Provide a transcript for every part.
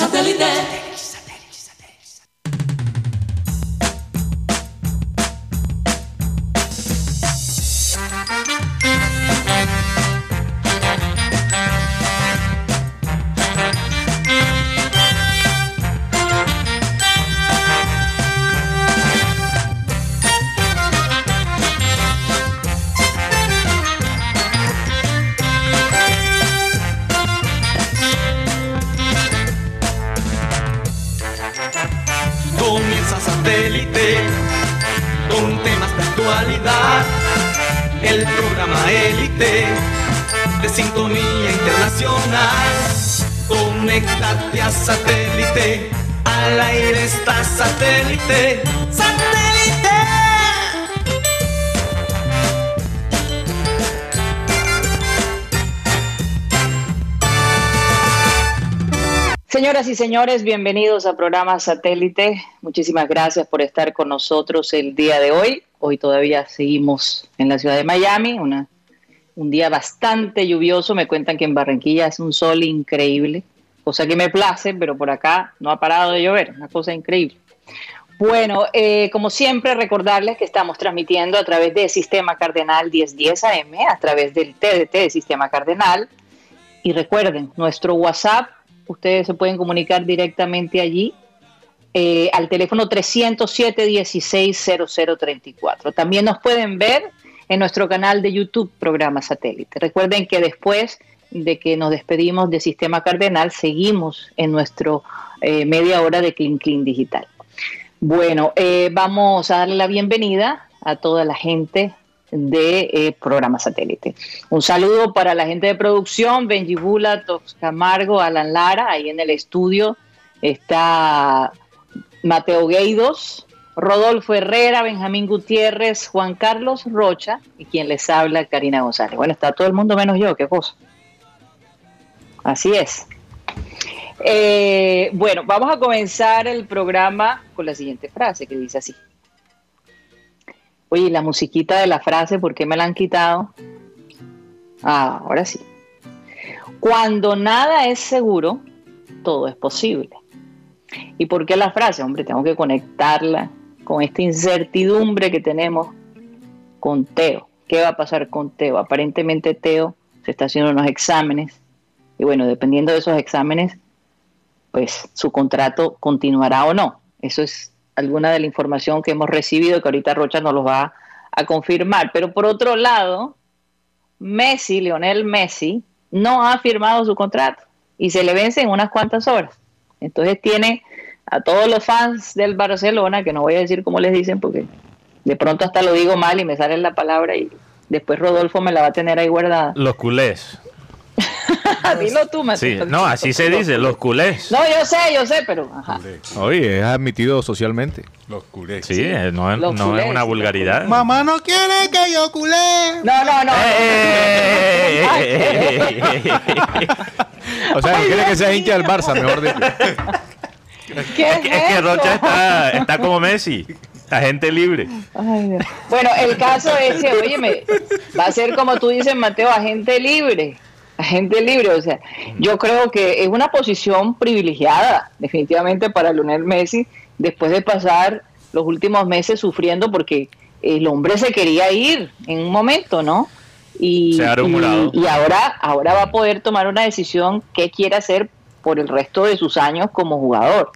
Satellite. Señores, bienvenidos a programa Satélite. Muchísimas gracias por estar con nosotros el día de hoy. Hoy todavía seguimos en la ciudad de Miami, una, un día bastante lluvioso. Me cuentan que en Barranquilla es un sol increíble, cosa que me place, pero por acá no ha parado de llover, una cosa increíble. Bueno, eh, como siempre, recordarles que estamos transmitiendo a través de Sistema Cardenal 1010 AM, a través del TDT de Sistema Cardenal. Y recuerden, nuestro WhatsApp ustedes se pueden comunicar directamente allí eh, al teléfono 307-160034. También nos pueden ver en nuestro canal de YouTube, Programa Satélite. Recuerden que después de que nos despedimos de Sistema Cardenal, seguimos en nuestro eh, media hora de Clean Clean Digital. Bueno, eh, vamos a darle la bienvenida a toda la gente de eh, programa satélite. Un saludo para la gente de producción, Benji Bula, Tox Camargo, Alan Lara, ahí en el estudio está Mateo Gueidos, Rodolfo Herrera, Benjamín Gutiérrez, Juan Carlos Rocha y quien les habla, Karina González. Bueno, está todo el mundo menos yo, qué cosa. Así es. Eh, bueno, vamos a comenzar el programa con la siguiente frase que dice así. Oye, la musiquita de la frase, ¿por qué me la han quitado? Ah, ahora sí. Cuando nada es seguro, todo es posible. ¿Y por qué la frase? Hombre, tengo que conectarla con esta incertidumbre que tenemos con Teo. ¿Qué va a pasar con Teo? Aparentemente Teo se está haciendo unos exámenes y bueno, dependiendo de esos exámenes, pues su contrato continuará o no. Eso es alguna de la información que hemos recibido que ahorita Rocha nos lo va a confirmar. Pero por otro lado, Messi, Lionel Messi, no ha firmado su contrato y se le vence en unas cuantas horas. Entonces tiene a todos los fans del Barcelona, que no voy a decir cómo les dicen porque de pronto hasta lo digo mal y me sale la palabra y después Rodolfo me la va a tener ahí guardada. Los culés. Dilo tú, Sí, Mateo. no, así se dice, los culés. No, yo sé, yo sé, pero ajá. Oye, es admitido socialmente. Los culés. Sí, eh, no, es- Los no culés, es una sí, vulgaridad. Mamá no quiere que yo culé. No, no, no. ¡Eh, eh, eh, eh, eh, eh! O sea, no quiere que sea hincha del Barça, mejor dicho. ¿Qué Es que, es que eso? Rocha está, está como Messi, agente libre. Ay, Dios. Bueno, el caso es que, oye, va a ser como tú dices, Mateo, agente libre. Agente libre, o sea, yo creo que es una posición privilegiada, definitivamente, para Lionel Messi, después de pasar los últimos meses sufriendo porque el hombre se quería ir en un momento, ¿no? Y, Se ha y, y ahora, ahora va a poder tomar una decisión qué quiere hacer por el resto de sus años como jugador.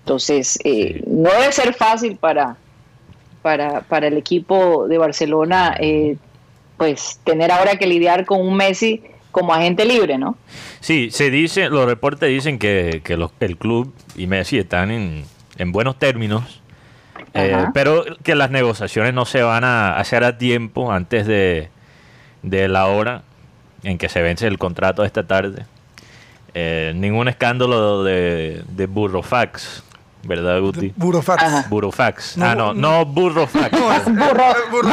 Entonces, eh, no debe ser fácil para, para, para el equipo de Barcelona, eh, pues tener ahora que lidiar con un Messi como agente libre, ¿no? Sí, se dice, los reportes dicen que, que los- el club y Messi están en, en buenos términos, eh, pero que las negociaciones no se van a hacer a tiempo antes de, de la hora en que se vence el contrato esta tarde. Eh, ningún escándalo de, de Burrofax, ¿verdad, Guti? Burofax. Ajá. Burofax. Ah, no, no Burrofax. Burro, burro.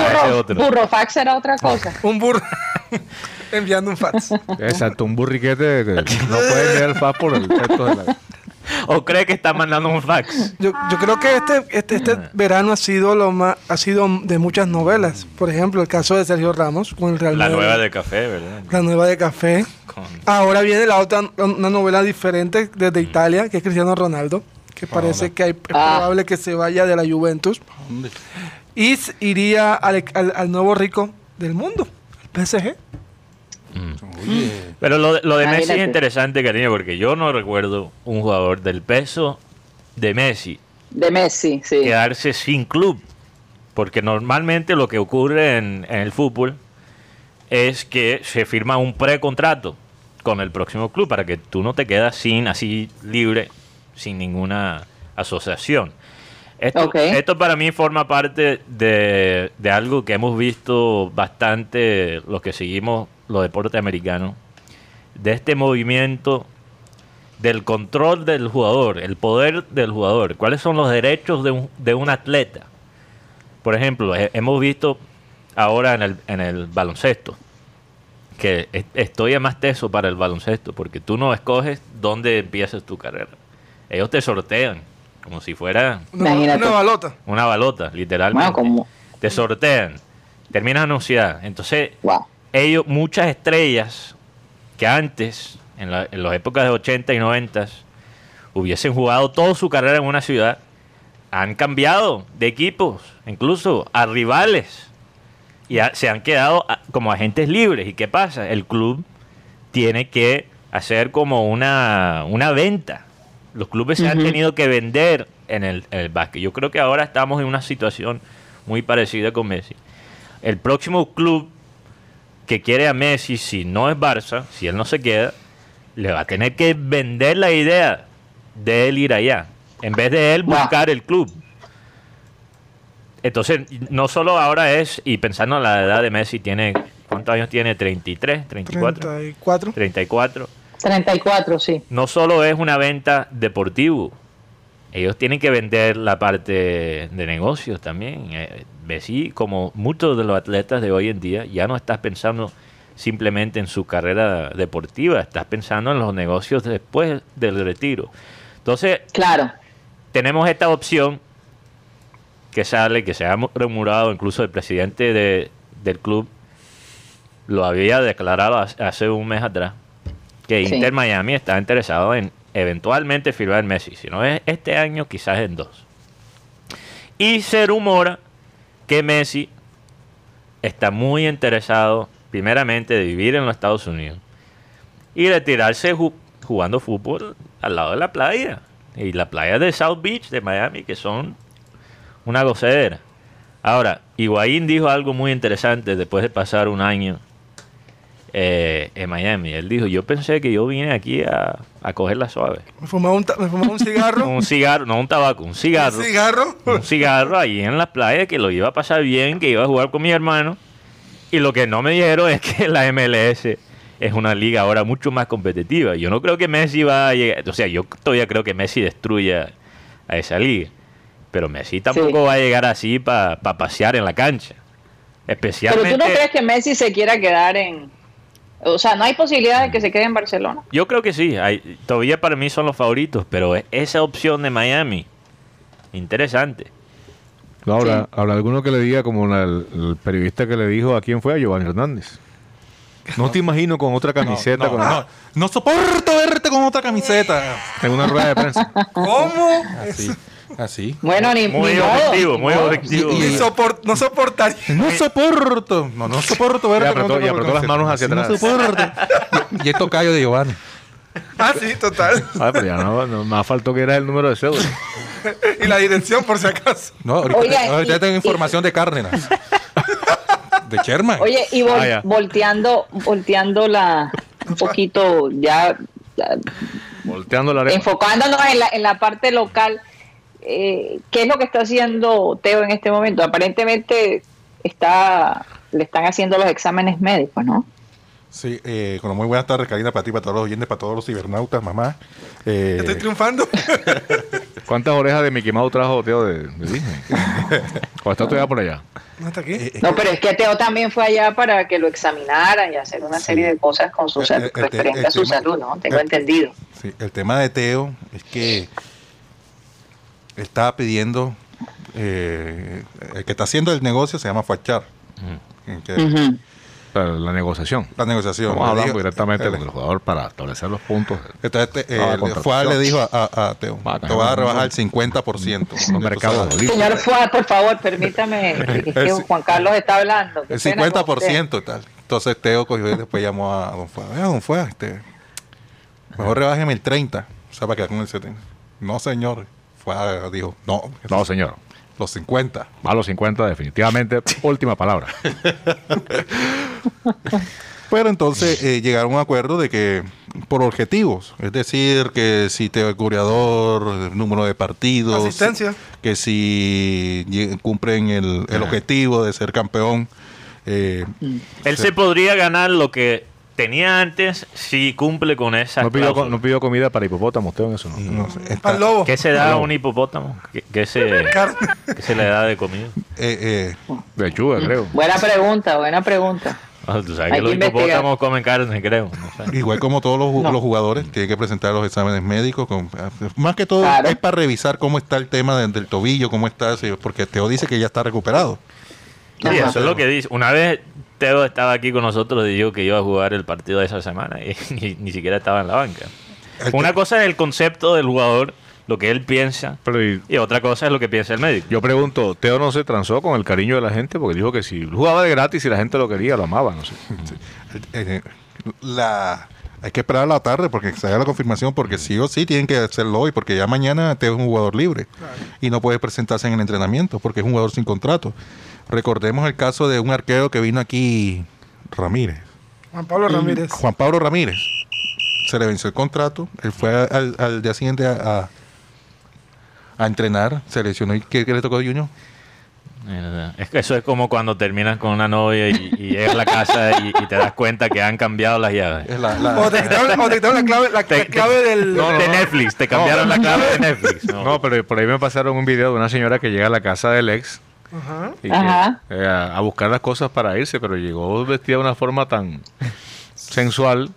Burro, burrofax era otra cosa. Un burro enviando un fax. Exacto, un burriquete que no puede enviar el FAS por el texto de la... ¿O cree que está mandando un fax? Yo, yo creo que este, este, este verano ha sido lo más, ha sido de muchas novelas. Por ejemplo, el caso de Sergio Ramos con el Real La nueva de café, ¿verdad? La nueva de café. Con- Ahora viene la otra, una novela diferente desde Italia, que es Cristiano Ronaldo, que parece que hay, es Ah. probable que se vaya de la Juventus. Y iría al, al- al nuevo rico del mundo, PSG. Pero lo, de- lo de Messi es interesante, cariño, porque yo no recuerdo un jugador del peso de Messi De Messi, sí. quedarse sin club. Porque normalmente lo que ocurre en, en el fútbol es que se firma un precontrato con el próximo club para que tú no te quedas sin así libre, sin ninguna asociación. Esto, para mí forma parte de, de algo que hemos visto bastante los que seguimos los deportes americanos, de este movimiento del control del jugador, el poder del jugador, cuáles son los derechos de un, de un atleta. Por ejemplo, he- hemos visto ahora en el, en el baloncesto, que es- estoy más teso para el baloncesto, porque tú no escoges dónde empiezas tu carrera. Ellos te sortean, como si fuera Una, Imagínate. una balota. una balota, literalmente. Bueno, como. Te sortean, terminas anunciada. Entonces, Wow. ellos, muchas estrellas que antes, en, la- en las épocas de 80 y 90, hubiesen jugado toda su carrera en una ciudad, han cambiado de equipos, incluso a rivales, y a- se han quedado a- como agentes libres. ¿Y qué pasa? El club tiene que hacer como una, una venta. Los clubes se han tenido que vender en el, en el básquet. Yo creo que ahora estamos en una situación muy parecida con Messi. El próximo club que quiere a Messi, si no es Barça, si él no se queda, le va a tener que vender la idea de él ir allá, en vez de él buscar el club. Entonces, no solo ahora es, y pensando en la edad de Messi, tiene, ¿cuántos años tiene? ¿33? ¿34? 34. 34. 34, sí. No solo es una venta deportivo, ellos tienen que vender la parte de negocios también. Eh, Messi, como muchos de los atletas de hoy en día, ya no estás pensando simplemente en su carrera deportiva, estás pensando en los negocios después del retiro. Entonces, Claro. tenemos esta opción que sale, que se ha remurado, incluso el presidente de- del club lo había declarado hace un mes atrás, que Sí. Inter Miami está interesado en eventualmente firmar Messi, si no es este año, quizás en dos. Y se rumora que Messi está muy interesado, primeramente, de vivir en los Estados Unidos y retirarse ju- jugando fútbol al lado de la playa. Y la playa de South Beach de Miami, que son una gocedera. Ahora, Higuaín dijo algo muy interesante después de pasar un año eh, en Miami. Él dijo, yo pensé que yo vine aquí a, a coger la suave. Me fumaba un, ta- me fumaba un cigarro. Un cigarro, no un tabaco, un cigarro. Un cigarro. un cigarro ahí en la playa que lo iba a pasar bien, que iba a jugar con mi hermano. Y lo que no me dijeron es que la MLS es una liga ahora mucho más competitiva. Yo no creo que Messi va a llegar, o sea, yo todavía creo que Messi destruya a esa liga. Pero Messi tampoco Sí. va a llegar así para pasear en la cancha. Pero Especialmente... tú no crees que Messi se quiera quedar en. O sea, no hay posibilidad de que se quede en Barcelona. Yo creo que sí, hay- todavía para mí son los favoritos, pero es- esa opción de Miami, interesante. No, habrá, Sí. habrá alguno que le diga, como la- el, el periodista que le dijo a quién fue, a Giovanni Hernández. No te imagino con otra camiseta, No, con no, no soporto verte con otra camiseta. en una rueda de prensa. ¿Cómo? Así, así. Bueno, ni, Muy ni modo, objetivo, ni muy modo. objetivo. Ni sopor- no soportaría. No soporto, no, no soporto verte Y apretó- y apretó las manos hacia Sí, atrás. No soporto. y, y esto callo de Giovanni. Ah, sí, total. Ah, pero ya no, no, más faltó que era el número de cédula. Y la dirección, por si acaso. No, ahorita, Oiga, ahorita y- tengo y- información de Cárdenas. De Sherman. Oye, y vol- Ah, volteando, volteando la un poquito ya, ya Volteando la arepa. enfocándonos en la, en la parte local, eh, ¿qué es lo que está haciendo Teo en este momento? Aparentemente está, le están haciendo los exámenes médicos, ¿no? Sí, eh, con muy buenas tardes, Karina, para ti, para todos los oyentes, para todos los cibernautas, mamá. Eh, Estoy triunfando. ¿Cuántas orejas de Mickey Mouse trajo Teo de, de Disney? ¿O está todavía por allá? No está aquí. Eh, No, pero es que Teo también fue allá para que lo examinaran y hacer una Sí. serie de cosas con su Eh, referente el a su tema- salud, ¿no? Tengo entendido. Sí, el tema de Teo es que estaba pidiendo, eh, el que está haciendo el negocio se llama Fachar. que- la negociación. La negociación. Vamos Le hablando dijo- directamente eh, con el jugador para establecer los puntos. Entonces, te- Ah, eh. Fuad le dijo a, a- a Teo, Va, te vas a rebajar el 50%. Los mercados salario". libres. Señor Fuad, por favor, permítame, que Juan Carlos está hablando. El pena con 50% y tal. Entonces Teo cogió y después llamó a Don Fuad. Vea, Don Fuad, este, mejor rebájeme el 30. O sea, para quedar con el 70. No, señor. Dijo, no, No, señor. los 50. Va a los 50 definitivamente. Última palabra. Pero entonces eh, llegaron a un acuerdo de que por objetivos, es decir, que si te el goleador, el número de partidos, Asistencia. que si cumplen el, el objetivo de ser campeón, eh, Él se podría ganar lo que tenía antes si cumple con esa No pidió, no pidió comida para hipopótamo, usted en eso no. no sé, está- Al lobo. ¿Qué se da a un hipopótamo? ¿Qué, qué se, Carne. qué se le da de comida? eh, eh, Lechuga, creo. Buena pregunta, buena pregunta. Ah, Tú sabes Hay que los hipopótamos comen carne, creo. No sé. igual como todos los, ju- No. los jugadores, tienen que presentar los exámenes médicos. con- más que todo Claro. es para revisar cómo está el tema de- del tobillo, cómo está, sí, porque Teo dice que ya está recuperado. Sí, Ajá. eso es lo que dice. Una vez Teo estaba aquí con nosotros y dijo que iba a jugar el partido de esa semana y ni, ni siquiera estaba en la banca. Una cosa es el concepto del jugador, lo que él piensa, Pero y- y otra cosa es lo que piensa el médico. yo pregunto, ¿Teo no se transó con el cariño de la gente? Porque dijo que si jugaba de gratis y la gente lo quería, lo amaba, no sé. Eh, la hay que esperar a la tarde porque se haga la confirmación porque sí o sí tienen que hacerlo hoy porque ya mañana te es un jugador libre y no puede presentarse en el entrenamiento porque es un jugador sin contrato. Recordemos el caso de un arquero que vino aquí Ramírez, Juan Pablo Ramírez. Juan Pablo Ramírez. Se le venció el contrato, él fue al, al día siguiente a, a, a entrenar, se lesionó y ¿qué, qué le tocó a Junior? Eh, Es que eso es como cuando terminas con una novia y, y llegas a la casa y, y te das cuenta que han cambiado las llaves. Es la- la- O te quitaron, la clave, la, Te- la clave del. de Netflix, te cambiaron la clave de Netflix. No, No, pero por ahí me pasaron un video de una señora que llega a la casa del ex Ajá. y que, Ajá. eh, a, a buscar las cosas para irse, pero llegó vestida de una forma tan sensual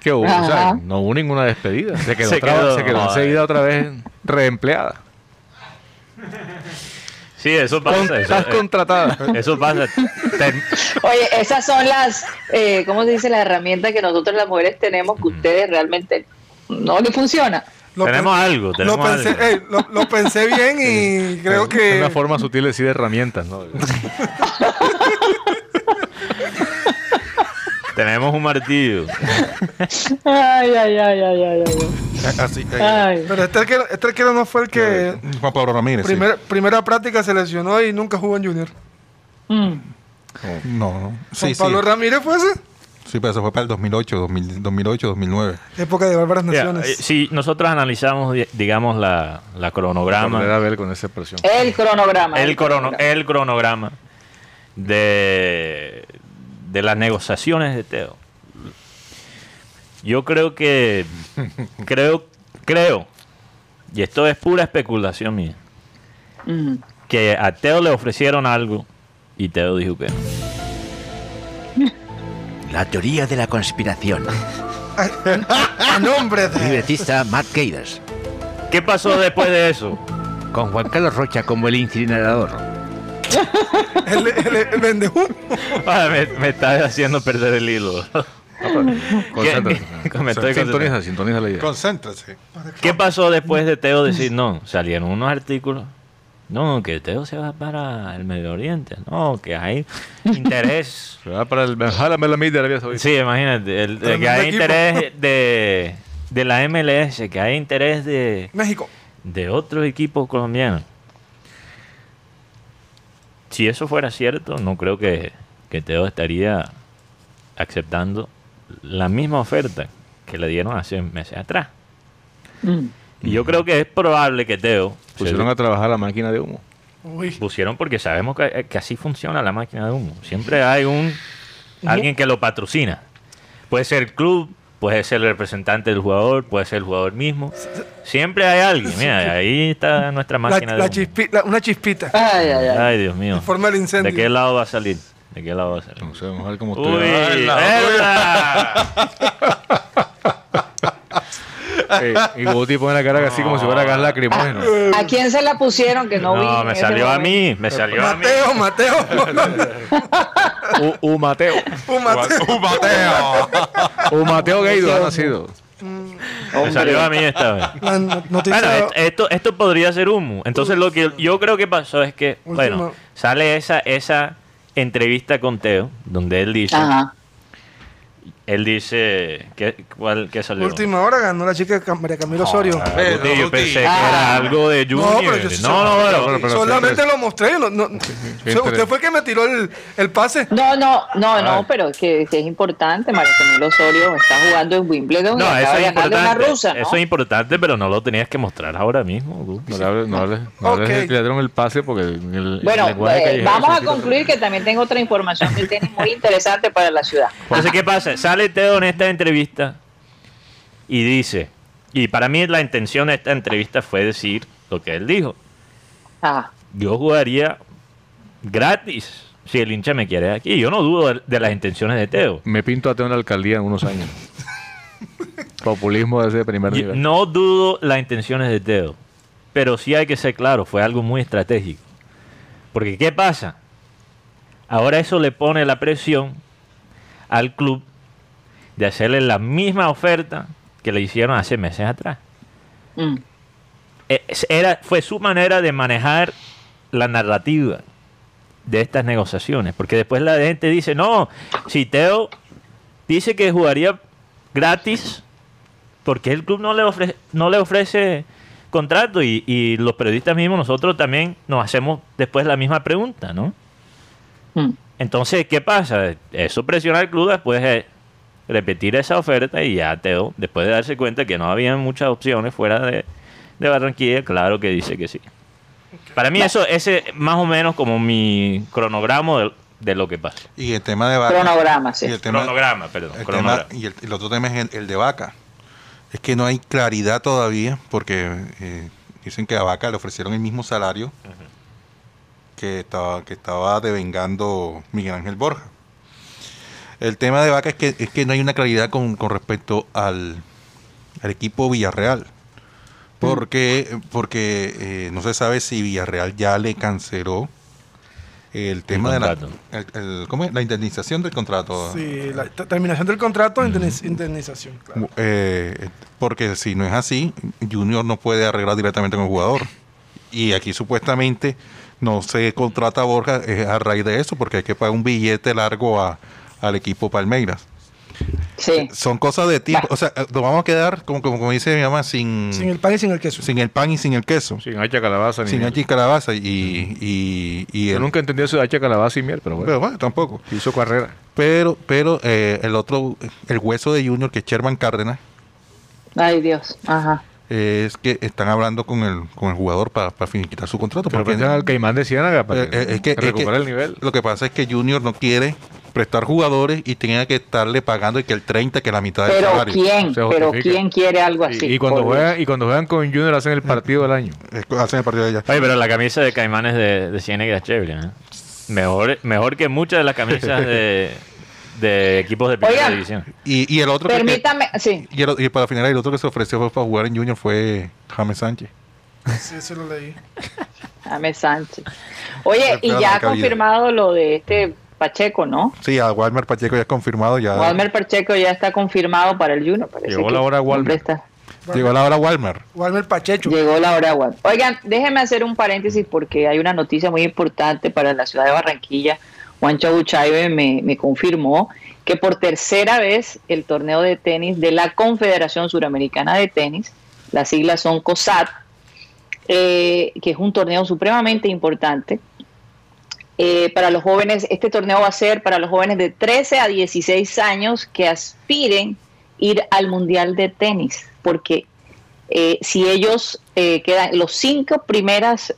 que hubo, o sea, Ajá. no hubo ninguna despedida. Se quedó, Se otra- quedó- se quedó enseguida otra vez reempleada. Sí, eso Con- pasa. Eso, estás eh, contratada. eso pasa. Oye, esas son las, eh, ¿cómo se dice? Las herramientas que nosotros las mujeres tenemos que ustedes realmente no les funciona. Lo tenemos algo, tenemos lo pensé, algo. ey, lo, lo pensé bien y creo Es que. una forma sutil de decir herramientas, ¿no? Tenemos un martillo. Ay, ay, ay, ay, ay, ay. así, eh, ay. Pero este arquero, este arquero no fue el que. Juan Pablo Ramírez. sí. primer- Primera práctica se lesionó y nunca jugó en Junior. Mm. No, no. Sí, Juan sí. Pablo Ramírez fue ese. Sí, pero eso fue para el 2008, 2000, 2008, 2009. Época de Bárbaras Naciones. eh, si nosotros analizamos, di- digamos, la, la cronograma, a ver con esa expresión. El cronograma. el, crono- el cronograma de, de las negociaciones de Teo. Yo creo que, creo, creo, y esto es pura especulación mía, Mm. que a Teo le ofrecieron algo y Teo dijo que no. La teoría de la conspiración. A nombre de. Libretista Matt Gators. ¿Qué pasó después de eso? Con Juan Carlos Rocha como el incinerador. El, el. Ah, me, me está haciendo perder el hilo. Concéntrate. ¿Qué- me estoy Sintoniza, sintoniza la idea. Concéntrese. ¿Qué pasó después de Teo decir no? Salieron unos artículos. No, que Teo se va para el Medio Oriente. No, que hay interés. Se va para el Benjala Melamid de Arabia Saudita. Sí, imagínate. el- que hay interés de, de la MLS, que hay interés de, México. de otros equipos colombianos. Si eso fuera cierto, no creo que, que Teo estaría aceptando la misma oferta que le dieron hace meses atrás. Mm. Y yo creo que es probable que Teo se- Pusieron a trabajar la máquina de humo. Uy. pusieron porque sabemos que, que así funciona la máquina de humo. Siempre hay un alguien que lo patrocina. Puede ser club, puede ser el representante del jugador, puede ser el jugador mismo. Siempre hay alguien. Mira, ahí está nuestra máquina. la de humo. chispi- la- una chispita. Ay, ay, ay. Ay, Dios mío. Forma el incendio. ¿De qué lado va a salir? ¿De qué lado va a salir? No sé, vamos a ver cómo Uy, estoy. ¡verdad! Y Guti pone la cara así como si fuera gas lacrimógeno. ¿A quién se la pusieron que no, vi? No, me salió a mí, me salió a mí. Mateo, Mateo. U, U Mateo. Un Mateo. ¡Un bateo! U Mateo Gueido ha nacido. Me salió a mí esta vez. Bueno, esto, esto podría ser humo. Entonces lo que yo creo que pasó es que, bueno, sale esa, esa entrevista con Teo, donde él dice, Ajá. Él dice, ¿qué, cuál, qué salió? Última hora ganó la chica Cam- María Camilo Osorio. Ah, Pero, Guti, yo Guti. pensé que Ah. era algo de No, Junior. pero yo sí- No, no, bueno, pero- pero Solamente lo mostré. no- no- usted fue el que me tiró el, el pase. No, no, no, no, pero es que, que es importante. María Camilo Osorio está jugando en Wimbledon y No, acaba eso de es ganarle importante. rusa, ¿no? Eso es importante, pero no lo tenías que mostrar ahora mismo. Guti. No le hables, no hables, no hables Ok. de que le dieron el pase porque el Bueno, lenguaje eh, callejero vamos a concluir que también tengo otra información del tenis muy interesante para la ciudad. Entonces, ¿qué pasa? Sale Teo en esta entrevista y dice, y para mí la intención de esta entrevista fue decir lo que él dijo. Ah, Yo jugaría gratis si el hincha me quiere aquí. Yo no dudo de, las intenciones de Teo. Me pinto a Teo en la alcaldía en unos años. Populismo de ese primer Yo nivel. no dudo las intenciones de Teo. Pero sí hay que ser claro, fue algo muy estratégico. Porque ¿qué pasa? Ahora eso le pone la presión al club de hacerle la misma oferta que le hicieron hace meses atrás. mm, Eh, Era, fue su manera de manejar la narrativa de estas negociaciones. Porque después la gente dice, no, si Teo dice que jugaría gratis, porque el club no le ofrece, no le ofrece contrato? Y, y los periodistas mismos, nosotros también nos hacemos después la misma pregunta, ¿no? mm. Entonces, ¿qué pasa? Eso presiona al club después de repetir esa oferta y ya Teo, después de darse cuenta que no había muchas opciones fuera de, de Barranquilla, claro que dice que sí. Para mí eso, ese más o menos como mi cronograma de, de lo que pasa. Y el tema de vaca. Cronograma, sí. Y el tema, cronograma, perdón. el cronograma. tema- y el, el otro tema es el, el de vaca. Es que no hay claridad todavía porque eh, dicen que a vaca le ofrecieron el mismo salario que estaba que estaba devengando Miguel Ángel Borja. El tema de vaca es que es que no hay una claridad con, con respecto al, al equipo Villarreal. Porque, porque eh, no se sabe si Villarreal ya le canceló el tema de la, el- el- ¿cómo es? la indemnización del contrato. Sí, la terminación del contrato, indemniz- indemnización. claro. Eh, porque si no es así, Junior no puede arreglar directamente con el jugador. Y aquí supuestamente no se contrata a Borja es a raíz de eso, porque hay que pagar un billete largo a, al equipo Palmeiras. Sí. Son cosas de tiempo. O sea, eh, nos vamos a quedar, como, como, como dice mi mamá, sin, Sin el pan y sin el queso. sin el pan y sin el queso. Sin hacha calabaza ni Sin miel. hacha y calabaza. Y, y, y Yo el- nunca entendí eso de hacha calabaza y miel, pero bueno. pero bueno, tampoco. Hizo carrera. Pero, pero eh, el otro, el hueso de Junior, que es Sherman Cárdenas, Ay, Dios. Ajá. Es que están hablando con el, con el jugador para finiquitar su contrato. Pero porque- al Caimán de Ciénaga para Eh, eh, es que, es recuperar que el nivel. Lo que pasa es que Junior no quiere prestar jugadores y tenía que estarle pagando y que el 30, que la mitad del Pero salario. ¿quién? Pero justifica. ¿quién quiere algo así? Y, y cuando Dios. juegan, y cuando juegan con Junior hacen el partido del año. Hacen el partido de allá. Oye, pero la camisa de Caimanes de, de Ciénaga es chévere, ¿eh? Mejor, mejor que muchas de las camisas de, de equipos de primera Oigan. división. Y, y el otro que- Permítame, sí. y, el- y para finalizar, el otro que se ofreció fue para jugar en Junior fue James Sánchez. Sí, eso lo leí. James Sánchez. Oye, y ya ha confirmado lo de este Pacheco, ¿no? Sí, a Walmer Pacheco ya es confirmado. Ya Walmer Pacheco ya está confirmado para el Juno. Parece Llegó la hora Walmer. está- llegó la hora Walmer. Walmer Pachecho. Llegó la hora Walmer. Oigan, déjenme hacer un paréntesis porque hay una noticia muy importante para la ciudad de Barranquilla. Juan Chabuchaibe me, me confirmó que por tercera vez el torneo de tenis de la Confederación Suramericana de Tenis, las siglas son COSAT, eh, que es un torneo supremamente importante. Eh, para los jóvenes, este torneo va a ser para los jóvenes de 13 a 16 años que aspiren ir al Mundial de Tenis, porque eh, si ellos quedan, los cinco primeras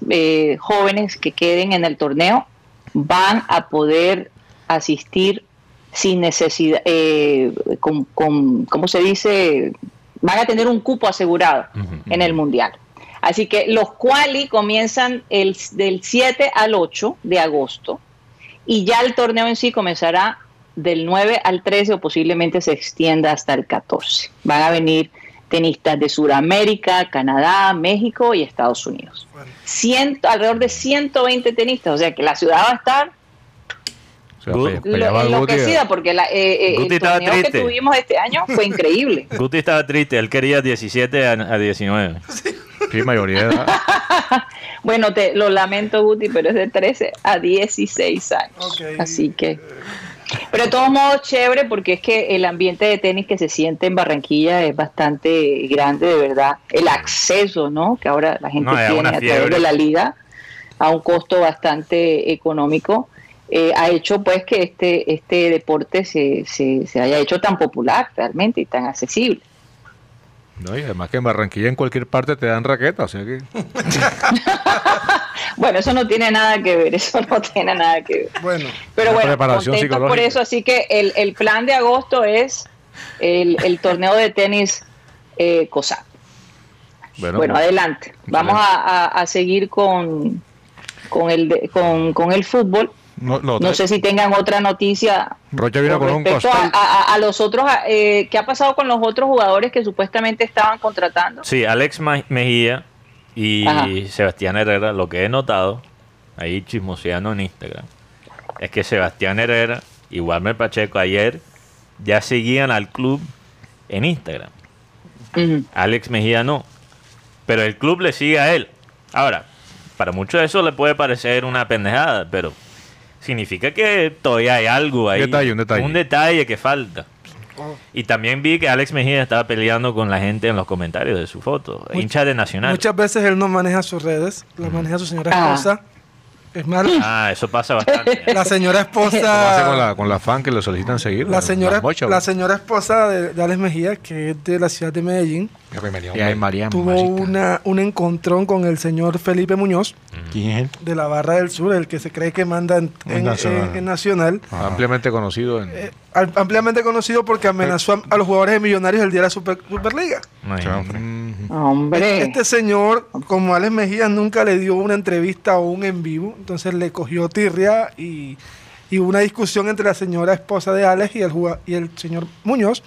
jóvenes que queden en el torneo van a poder asistir sin necesidad, eh, con, con- ¿cómo se dice? Van a tener un cupo asegurado en el Mundial. Así que los quali comienzan el, del 7 al 8 de agosto y ya el torneo en sí comenzará del 9 al 13 o posiblemente se extienda hasta el 14. Van a venir tenistas de Sudamérica, Canadá, México y Estados Unidos. Ciento, alrededor de 120 tenistas, o sea que la ciudad va a estar lo- Guti, enloquecida porque la- eh, eh, Guti el torneo que triste. tuvimos este año fue increíble. Guti estaba triste, él quería 17 a, a 19. Sí, mayoría. Bueno, te lo lamento, Guti, pero es de 13 a 16 años. Ok. Así que. Pero de todos modos, chévere, porque es que el ambiente de tenis que se siente en Barranquilla es bastante grande, de verdad. El acceso, ¿no? Que ahora la gente No, tiene a través de la liga a un costo bastante económico. eh, ha hecho pues que este este deporte se, se, se haya hecho tan popular realmente y tan accesible. No, y además que en Barranquilla en cualquier parte te dan raqueta, o sea que Bueno, eso no tiene nada que ver, eso no tiene nada que ver. Bueno, Pero bueno, preparación contentos por eso, así que el, el plan de agosto es el, el torneo de tenis eh, COSAC. bueno, Bueno, pues, adelante. Vamos a, a- a seguir con, con, el de- con, con el fútbol. No, otro- No sé si tengan otra noticia Rocha vino con con un respecto a, a- a los otros. eh, ¿Qué ha pasado con los otros jugadores que supuestamente estaban contratando? Sí, Alex Mejía y Ajá. Sebastián Herrera, lo que he notado, ahí chismoseando en Instagram, es que Sebastián Herrera y Walmer Pacheco ayer ya seguían al club en Instagram. Alex Mejía no. Pero el club le sigue a él. Ahora, para muchos eso le puede parecer una pendejada, pero significa que todavía hay algo ahí. Detalle, un detalle. Un detalle que falta. Oh. Y también vi que Alex Mejía estaba peleando con la gente en los comentarios de su foto. Much- hincha de Nacional. muchas veces él no maneja sus redes, las maneja su señora Ah. Es más, Ah, eso pasa bastante. la señora ¿Cómo hace con esposa, la, con la fan que le solicitan seguir? la señora, mocha, la señora esposa de, de Alex Mejía, que es de la ciudad de Medellín, Y hombre. María tuvo una, un encontrón con el señor Felipe Muñoz ¿Quién es él? de la Barra del Sur, el que se cree que manda en, Nacional. en- en Nacional. Ampliamente conocido en... Eh, ampliamente conocido porque amenazó a, a los jugadores de Millonarios el día de la Super- Superliga. Hombre. Este señor, como Alex Mejía nunca le dio una entrevista o un en vivo, entonces le cogió tirria y, y hubo una discusión entre la señora esposa de Alex y el, y el señor Muñoz.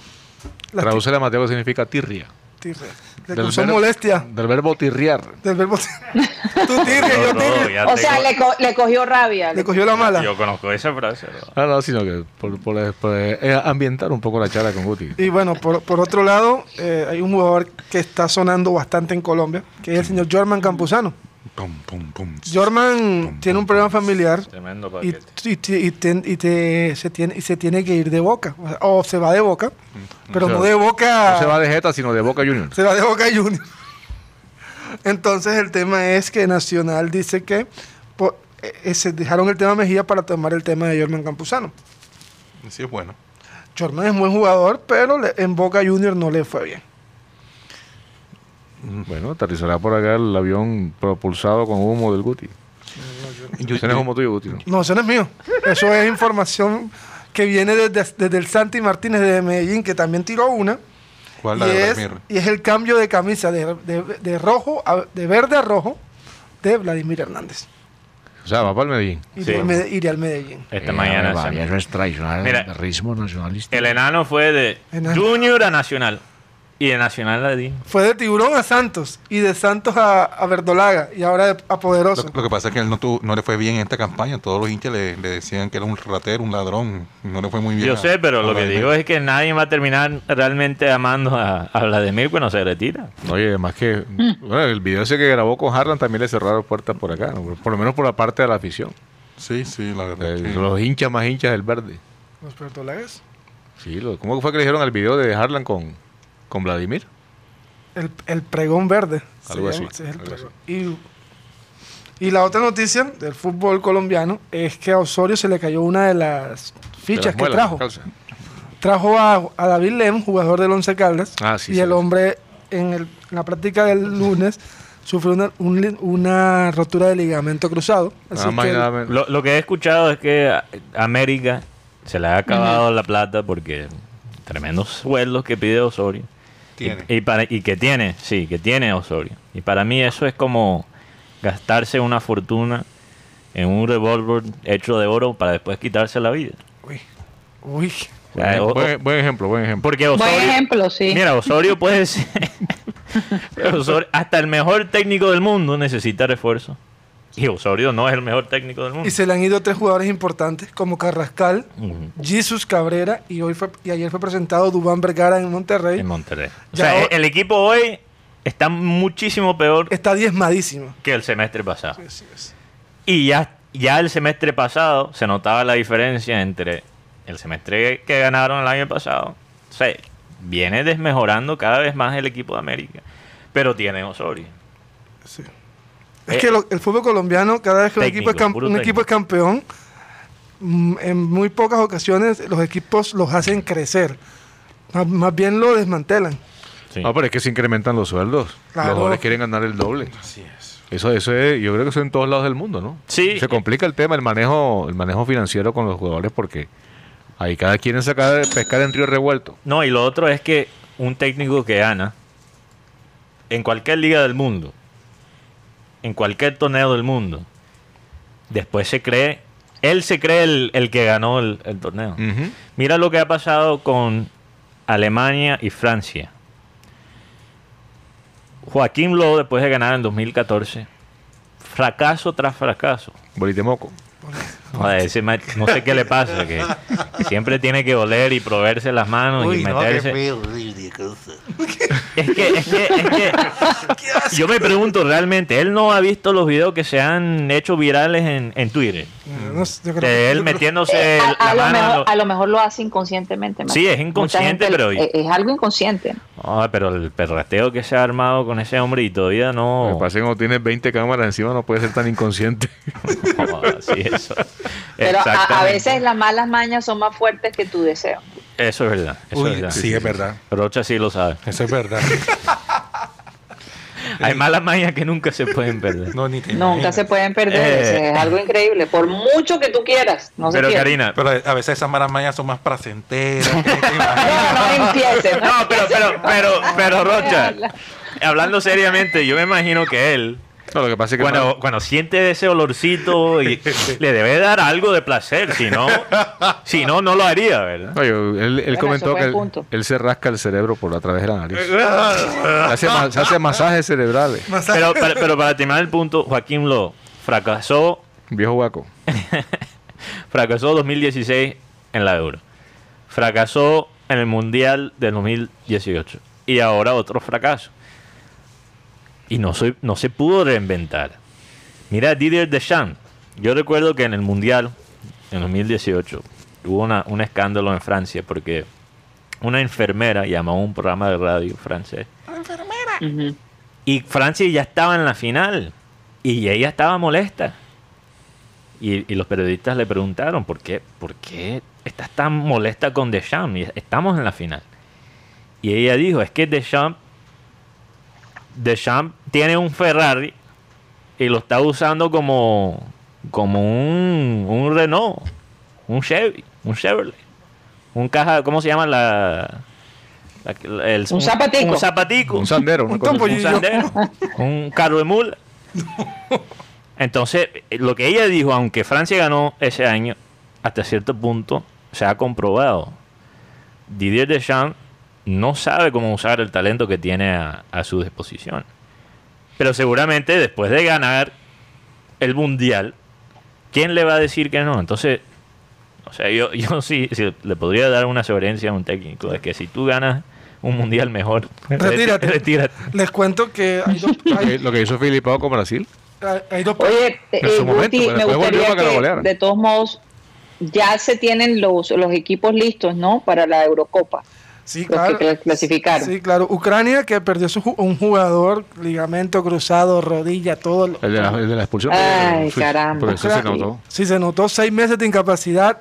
La Traduce a Mateo que significa tirria. Tirria. Le Del causó verbo- molestia Del verbo tirriar. del verbo. Tú tirria, yo no, ya o sea, le, co- le cogió rabia. Le cogió la mala. Yo conozco esa frase. ¿no? Ah, no, sino que por, por- por, eh, ambientar un poco la charla con Guti. Y bueno, por, por otro lado, eh, hay un jugador que está sonando bastante en Colombia, que es el señor Jorman Campuzano. Pum, pum, pum. Jorman tiene un problema familiar Tremendo y, paquete. y, te- y ten- y te- se tiene, y se tiene que ir de boca. O, sea, o se va de boca, pero O sea, no de boca. No se va de Jeta, sino de Boca Juniors. se va de boca Junior. Entonces el tema es que Nacional dice que po- eh, se dejaron el tema Mejía para tomar el tema de Jorman Campuzano. Sí, es bueno. Jorman es buen jugador, pero le- en Boca Junior no le fue bien. Bueno, aterrizará por acá el avión propulsado con humo del Guti. Yo- Ese no es humo tuyo, Guti. ¿no? No, eso no es mío. Eso es información que viene desde, desde el Santi Martínez de Medellín, que también tiró una. ¿Cuál Y la de es, Vladimir? y es el cambio de camisa de, de- de rojo a- de verde a rojo de Vladimir Hernández. O sea, va para el Medellín. Y Sí. iría al Medellín. Esta Eh, mañana. vale, eso es tradicional. Mira, ritmo nacionalista. El enano fue de Enano. Junior a Nacional. Y de Nacional a Di. Fue de Tiburón a Santos y de Santos a, a Verdolaga y ahora a Poderoso. Lo, lo que pasa es que él no, tuvo- no le fue bien en esta campaña. Todos los hinchas le, le decían que era un ratero, un ladrón. No le fue muy bien. Yo a- sé, pero a lo que digo es que nadie va a terminar realmente amando a, a Vladimir cuando se retira. Oye, además que bueno, el video ese que grabó con Harlan también le cerraron puertas por acá, ¿no? por lo menos por la parte de la afición. Sí, sí, la verdad. Eh, que- Los hinchas más hinchas del verde. Los Verdolagas. Sí, lo- ¿cómo fue que le dijeron al video de Harlan con, con Vladimir? El, el pregón verde. Algo así, el algo pregón. Y, y la otra noticia del fútbol colombiano es que a Osorio se le cayó una de las De fichas las que muelas, trajo. Trajo a, a David Lem, jugador del Once Caldas. Ah, sí, y sí. el hombre en, el- en la práctica del lunes sufrió una, un una rotura de ligamento cruzado. Así Nada más y que nada menos. Lo, lo que he escuchado es que América se le ha acabado la plata porque tremendos sueldos que pide Osorio. Tiene. Y, y para, y que tiene, sí, que tiene Osorio. Y para mí eso es como gastarse una fortuna en un revólver hecho de oro para después quitarse la vida. Uy. Uy. O sea, o- Buen, buen ejemplo, buen ejemplo. porque Buen Osorio, ejemplo, sí. Mira, Osorio puede ser. Osorio- hasta el mejor técnico del mundo necesita refuerzo. Y Osorio no es el mejor técnico del mundo. Y se le han ido tres jugadores importantes como Carrascal, Ujú. Jesus Cabrera y hoy fue y ayer fue presentado Dubán Vergara en Monterrey. En Monterrey. O sea, el equipo hoy está muchísimo peor Está diezmadísimo. que el semestre pasado. Así es. Y ya, ya el semestre pasado se notaba la diferencia entre el semestre que ganaron el año pasado. O sea, viene desmejorando cada vez más el equipo de América. Pero tiene Osorio. Sí. Es Eh, que lo- el fútbol colombiano, cada vez que un, técnico, equipo, es, cam- puro un equipo es campeón, mm, en muy pocas ocasiones los equipos los hacen crecer. Más, más bien lo desmantelan. Sí. No, pero es que se incrementan los sueldos. Claro. Los jugadores quieren ganar el doble. Así es. Eso, eso es, yo creo que eso en todos lados del mundo, ¿no? Sí. Se complica el tema, el manejo, el manejo financiero con los jugadores porque ahí cada quien sacar pescar en río revuelto. No, y lo otro es que un técnico que gana en cualquier liga del mundo, en cualquier torneo del mundo, después se cree, él se cree el, el que ganó el, el torneo. Mira lo que ha pasado con Alemania y Francia. Joaquín Lowe, después de ganar en 2014, fracaso tras fracaso. Bolitemoco. Joder, ese no sé qué le pasa, que siempre tiene que oler y proveerse las manos y meterse. Es que, es que, es que yo me pregunto realmente, él no ha visto los videos que se han hecho virales en, en Twitter. No sé, yo creo que- De él yo creo- metiéndose Eh, a, a la lo mano. mejor, lo- a lo mejor lo hace inconscientemente. Sí, es inconsciente, pero- Es, es algo inconsciente. Ah, pero el perrateo que se ha armado con ese hombre y todavía no. pasa es que cuando tienes 20 cámaras encima no puede ser tan inconsciente. Sí, eso. Pero a, veces las malas mañas son más fuertes que tu deseo. Eso es verdad. Eso Uy, es verdad. sí, es verdad. Rocha sí lo sabe. Eso es verdad. Hay malas mañas que nunca se pueden perder. No, ni te Nunca se pueden perder. Eh. Es algo increíble. Por mucho que tú quieras. No se Pero pierde. Karina, Pero a veces esas malas mañas son más placenteras. que ni te No, no empieces. No, pero, pero, pero, pero, Rocha, hablando seriamente, yo me imagino que él, No, lo que pasa es que cuando, cuando siente ese olorcito, y le debe dar algo de placer, si no, si no, no lo haría, ¿verdad? Él, él Bueno, comentó que él, se rasca el cerebro por a través de la nariz. se, hace, ma- se hace masajes cerebrales. Pero, pero, pero para terminar el punto, Joaquín Lo fracasó, Viejo guaco. fracasó 2016 en la Euro, fracasó en el Mundial del 2018 y ahora otro fracaso. Y no, soy, no se pudo reinventar. Mira, Didier Deschamps. Yo recuerdo que en el Mundial, en 2018, hubo una- un escándalo en Francia porque una enfermera llamó a un programa de radio francés Ujú. y Francia ya estaba en la final y ella estaba molesta. Y, y los periodistas le preguntaron, ¿por qué, ¿por qué estás tan molesta con Deschamps? Y Estamos en la final. Y ella dijo, es que Deschamps, Deschamps tiene un Ferrari y lo está usando como, como un, un Renault, un Chevy, un Chevrolet. Un caja, ¿cómo se llama la... la- el- Un zapatico. Un zapatico. Un sandero. una Un sandero, un carro de mula. Entonces, lo que ella dijo, aunque Francia ganó ese año, hasta cierto punto se ha comprobado. Didier Deschamps no sabe cómo usar el talento que tiene a, a su disposición. Pero seguramente después de ganar el mundial, ¿quién le va a decir que no? Entonces, o sea, yo, yo sí, sí le podría dar una sugerencia a un técnico de que si tú ganas un mundial mejor, Retírate. retírate. Les cuento que hay dos, Lo hay- que- Lo que hizo Filipao con Brasil. hay- hay dos Oye, En eh, su momento, Guti, me gustaría para que lo que, de todos modos, ya se tienen los, los equipos listos, ¿no? Para la Eurocopa. Sí, Los claro. que cla- clasificaron. Sí, claro. Ucrania que perdió su, un jugador, ligamento cruzado, rodilla, todo. lo- El de la, el de la expulsión. Ay, Sí, caramba. Eso se notó. Sí, se notó seis meses de incapacidad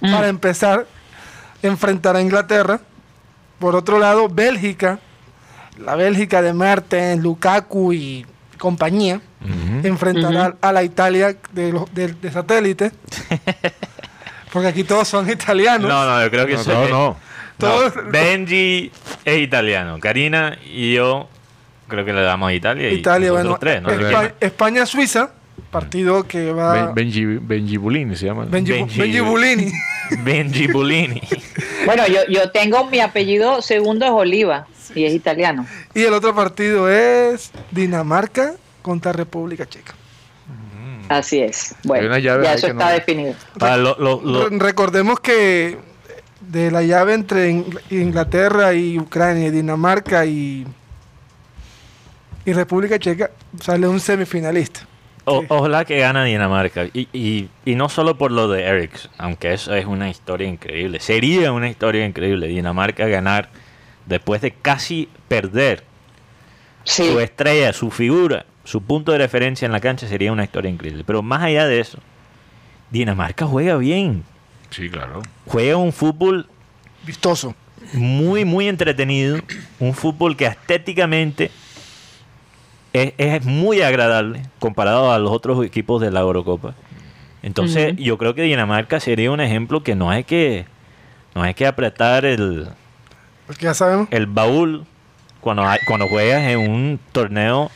Mm. para empezar a enfrentar a Inglaterra. Por otro lado, Bélgica, la Bélgica de Mertens, Lukaku y compañía, enfrentará a la Italia de, los- de- de satélite. Porque aquí todos son italianos. No, no, yo creo que No, soy- no, no. no, Todos- Benji es italiano. Karina y yo creo que le damos a Italia. Italia, bueno. tres, ¿no? Espa- España-Suiza, partido que va. Ben- Benji, Benji Bulini se llama. Benji, Benji- Benji Bulini. Benji Bulini. Bueno, yo, yo tengo mi apellido segundo es Oliva y es italiano. Y el otro partido es Dinamarca contra República Checa. Así es. Bueno, ya eso está no- definido. Para lo- lo- lo- Re- Recordemos que de la llave entre Ing- Inglaterra y Ucrania, Dinamarca y, y República Checa sale un semifinalista. o- Sí. ojalá que gana Dinamarca. Y, y- y no solo por lo de Eriks, aunque eso es una historia increíble. Sería una historia increíble Dinamarca ganar después de casi perder Sí. su estrella, su figura, su punto de referencia en la cancha sería una historia increíble. Pero más allá de eso, Dinamarca juega bien. Sí, claro. Juega un fútbol Vistoso. muy, muy entretenido. Un fútbol que estéticamente es, es muy agradable comparado a los otros equipos de la Eurocopa. Entonces, yo creo que Dinamarca sería un ejemplo que no hay que, no hay que apretar el, Porque ya sabemos. el baúl cuando, hay- cuando juegas en un torneo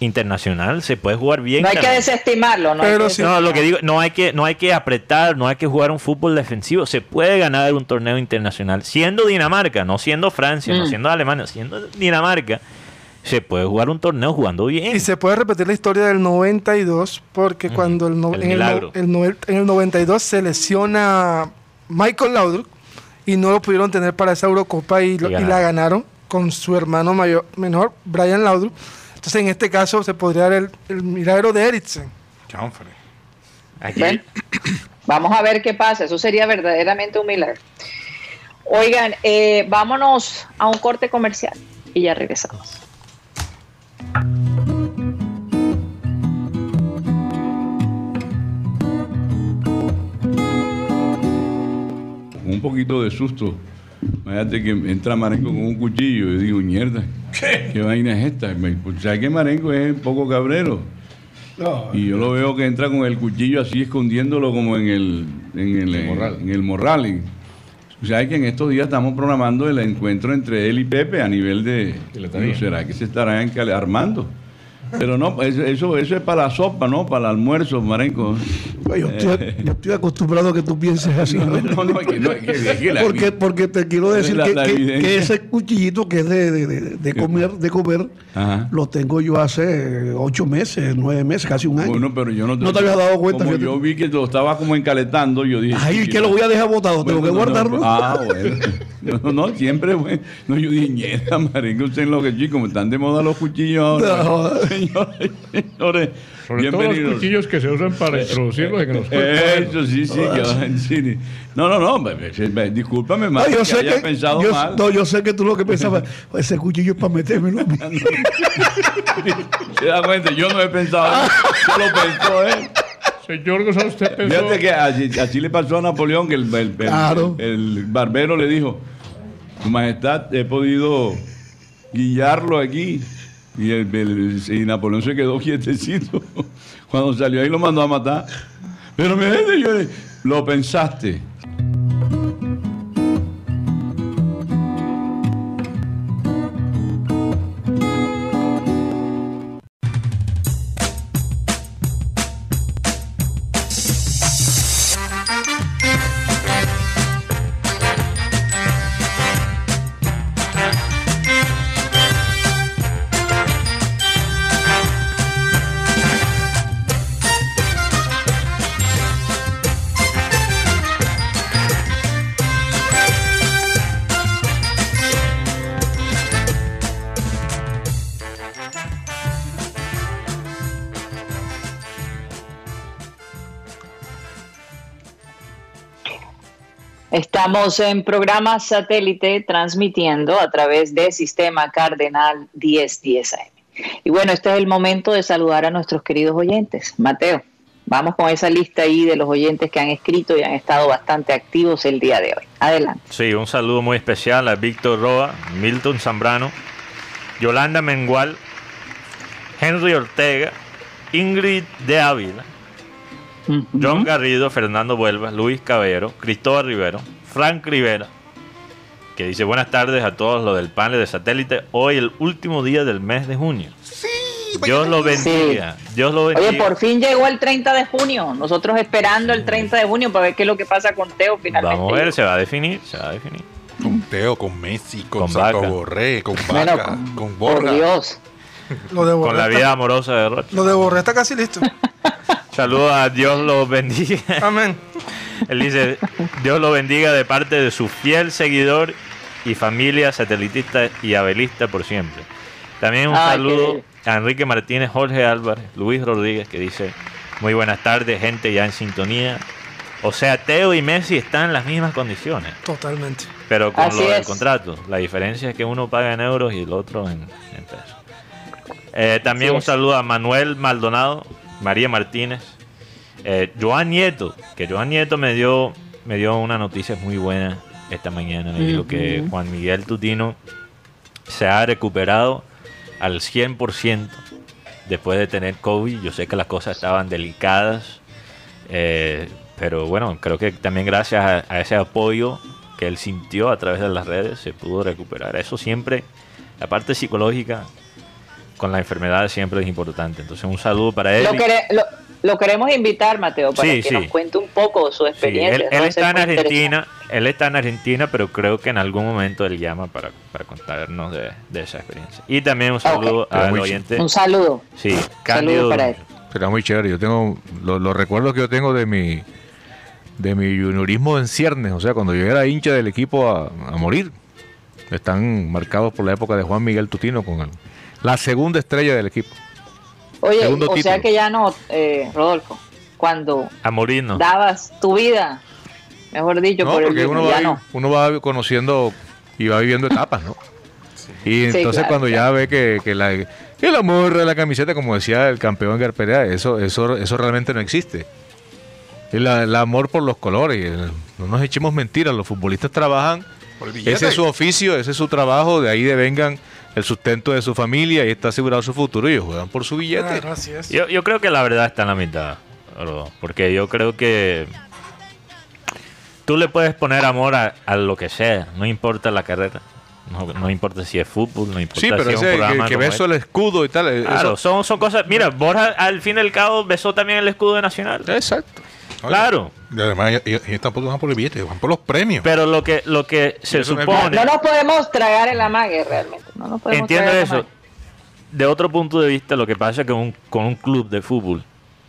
internacional. Se puede jugar bien. No hay que desestimarlo, ¿no? hay que sí. No, lo que digo, no hay que, no hay que apretar, no hay que jugar un fútbol defensivo. Se puede ganar un torneo internacional. Siendo Dinamarca, no siendo Francia, no Mm. siendo Alemania, siendo Dinamarca, se puede jugar un torneo jugando bien. Y se puede repetir la historia del 92, porque cuando el no- El en, el, en el 92 se lesiona Michael Laudrup y no lo pudieron tener para esa Eurocopa y, lo- Y y la ganaron. ganaron con su hermano mayor, menor, Brian Laudrup. Entonces, en este caso, se podría dar el, el milagro de Eriksen. Ven. Vamos a ver qué pasa. Eso sería verdaderamente un milagro. Oigan, eh, vámonos a un corte comercial y ya regresamos. un poquito de susto. Imagínate que entra Marengo con un cuchillo y digo, mierda, ¿qué, vaina es esta? Me- pues, ¿Sabes que Marengo es un poco cabrero? y yo lo veo que entra con el cuchillo así escondiéndolo como en el, en el, morral. en el morral. Y, ¿Sabes que en estos días estamos programando el encuentro entre él y Pepe a nivel de... ¿Será que se estarán armando? Pero no, eso, eso, eso es para la sopa, ¿no? Para el almuerzo, Marengo. Yo estoy, yo estoy acostumbrado a que tú pienses así. No, no, no, es que, no, es que- es que la- porque, porque te quiero decir La- que, la que- que ese cuchillito que es de, de- de- comer, de comer Ajá. lo tengo yo hace ocho meses, nueve meses, casi un año. Bueno, pero yo no No te habías dado cuenta, Como yo vi que lo estaba como encaletando, yo dije. Ay, que lo voy a dejar botado, tengo que Bueno, no, no, guardarlo. ah, bueno. No, no, siempre, bueno. No, yo dije, ñeta, marengo, usted lo que chico, como están de moda los cuchillos ahora. No. Señores, señores, Sobre todo los bienvenidos. cuchillos que se usan para introducirlos en los cuerpos. Eso sí, sí, que va en cine. No, no, no, discúlpame, No, más yo que sé haya que, pensado yo, mal. no, yo sé que tú lo que pensabas, ese cuchillo es para metérmelo. a mí. Se da cuenta, yo no he pensado, yo lo pensó él. Señor González, usted pensó... Fíjate que así, así le pasó a Napoleón, que el, el- el- Claro. el barbero le dijo, Su Majestad, he podido guiarlo aquí. Y, el- Napoleón se quedó quietecito. Cuando salió ahí lo mandó a matar. Pero mi gente, yo lo pensaste. Estamos en programa satélite transmitiendo a través de Sistema Cardenal 1010 AM. Y bueno, este es el momento de saludar a nuestros queridos oyentes. Mateo, vamos con esa lista ahí de los oyentes que han escrito y han estado bastante activos el día de hoy. Adelante. Sí, un saludo muy especial a Víctor Roa, Milton Zambrano, Yolanda Mengual, Henry Ortega, Ingrid de Ávila, John Garrido, Fernando Vuelvas, Luis Caballero, Cristóbal Rivero, Frank Rivera, que dice buenas tardes a todos los del panel de satélite. Hoy el último día del mes de junio. Dios lo bendiga. Dios lo bendiga. Oye, por fin llegó el 30 de junio. Nosotros esperando el 30 de junio para ver qué es lo que pasa con Teo finalmente. Vamos a ver, se va a definir, se va a definir. Con Teo, con Messi, con, Con Santo Vaca. Borré, con Bueno, Vaca, con- con Por Borja. Dios. Lo de Con la está- vida amorosa de Rocha. Lo de Borré está casi listo. Saludos a Dios lo bendiga. Amén. Él dice, Dios lo bendiga de parte de su fiel seguidor y familia satelitista y abelista por siempre. También un Ay, saludo a Enrique Martínez, Jorge Álvarez, Luis Rodríguez, que dice, muy buenas tardes, gente ya en sintonía. O sea, Teo y Messi están en las mismas condiciones, Totalmente. pero con Así lo del es. contrato. La diferencia es que uno paga en euros y el otro en, en pesos. Eh, también Así un es. saludo a Manuel Maldonado, María Martínez, eh, Joan Nieto, que Joan Nieto me dio, me dio una noticia muy buena esta mañana. Me dijo que. Juan Miguel Tutino se ha recuperado al 100% después de tener COVID. Yo sé que las cosas estaban delicadas, eh, pero bueno, creo que también gracias a, a ese apoyo que él sintió a través de las redes se pudo recuperar. Eso siempre, la parte psicológica con la enfermedad siempre es importante. Entonces un saludo para él. Lo, lo, lo queremos invitar, Mateo, para Sí, que sí. nos cuente un poco su Sí, experiencia. él, ¿no? él está es en Argentina, él está en Argentina, pero creo que en algún momento él llama para, para contarnos de, de esa experiencia. Y también un saludo Ok. al oyente. Un saludo. Sí, Cándido. para él. Será muy chévere. Yo tengo lo- los recuerdos que yo tengo de mi de mi juniorismo en ciernes, o sea, cuando yo era hincha del equipo a, a morir, están marcados por la época de Juan Miguel Tutino con el- la segunda estrella del equipo. Oye, Segundo o sea que ya no, eh, Rodolfo, cuando dabas tu vida, mejor dicho, No, por el porque mismo, uno ya va, no. uno va conociendo y va viviendo etapas, ¿no? Y Sí, entonces claro, cuando ya ve que, que la, que el amor de la camiseta, como decía el campeón Garperea, eso, eso, eso realmente no existe. El, el amor por los colores, el- no nos echemos mentiras, los futbolistas trabajan, el ese es su oficio, ese es su trabajo, de ahí devengan el sustento de su familia y está asegurado su futuro y ellos juegan por su billete. Claro, así es. Yo, yo creo que la verdad está en la mitad, porque yo creo que tú le puedes poner amor a, a lo que sea, no importa la carrera, no, no importa si es fútbol, no importa Sí, pero si es un que, programa que como beso este. el escudo y tal. eh, Claro, eso- son, son cosas. Mira, Borja al fin y al cabo besó también el escudo de Nacional. exacto. Claro, Y además, ellos, ellos tampoco van por el billete, van por los premios. pero lo que, lo que se no supone. No nos podemos tragar el amague realmente. No nos podemos Entiendo tragar eso. De otro punto de vista, lo que pasa con un, con un club de fútbol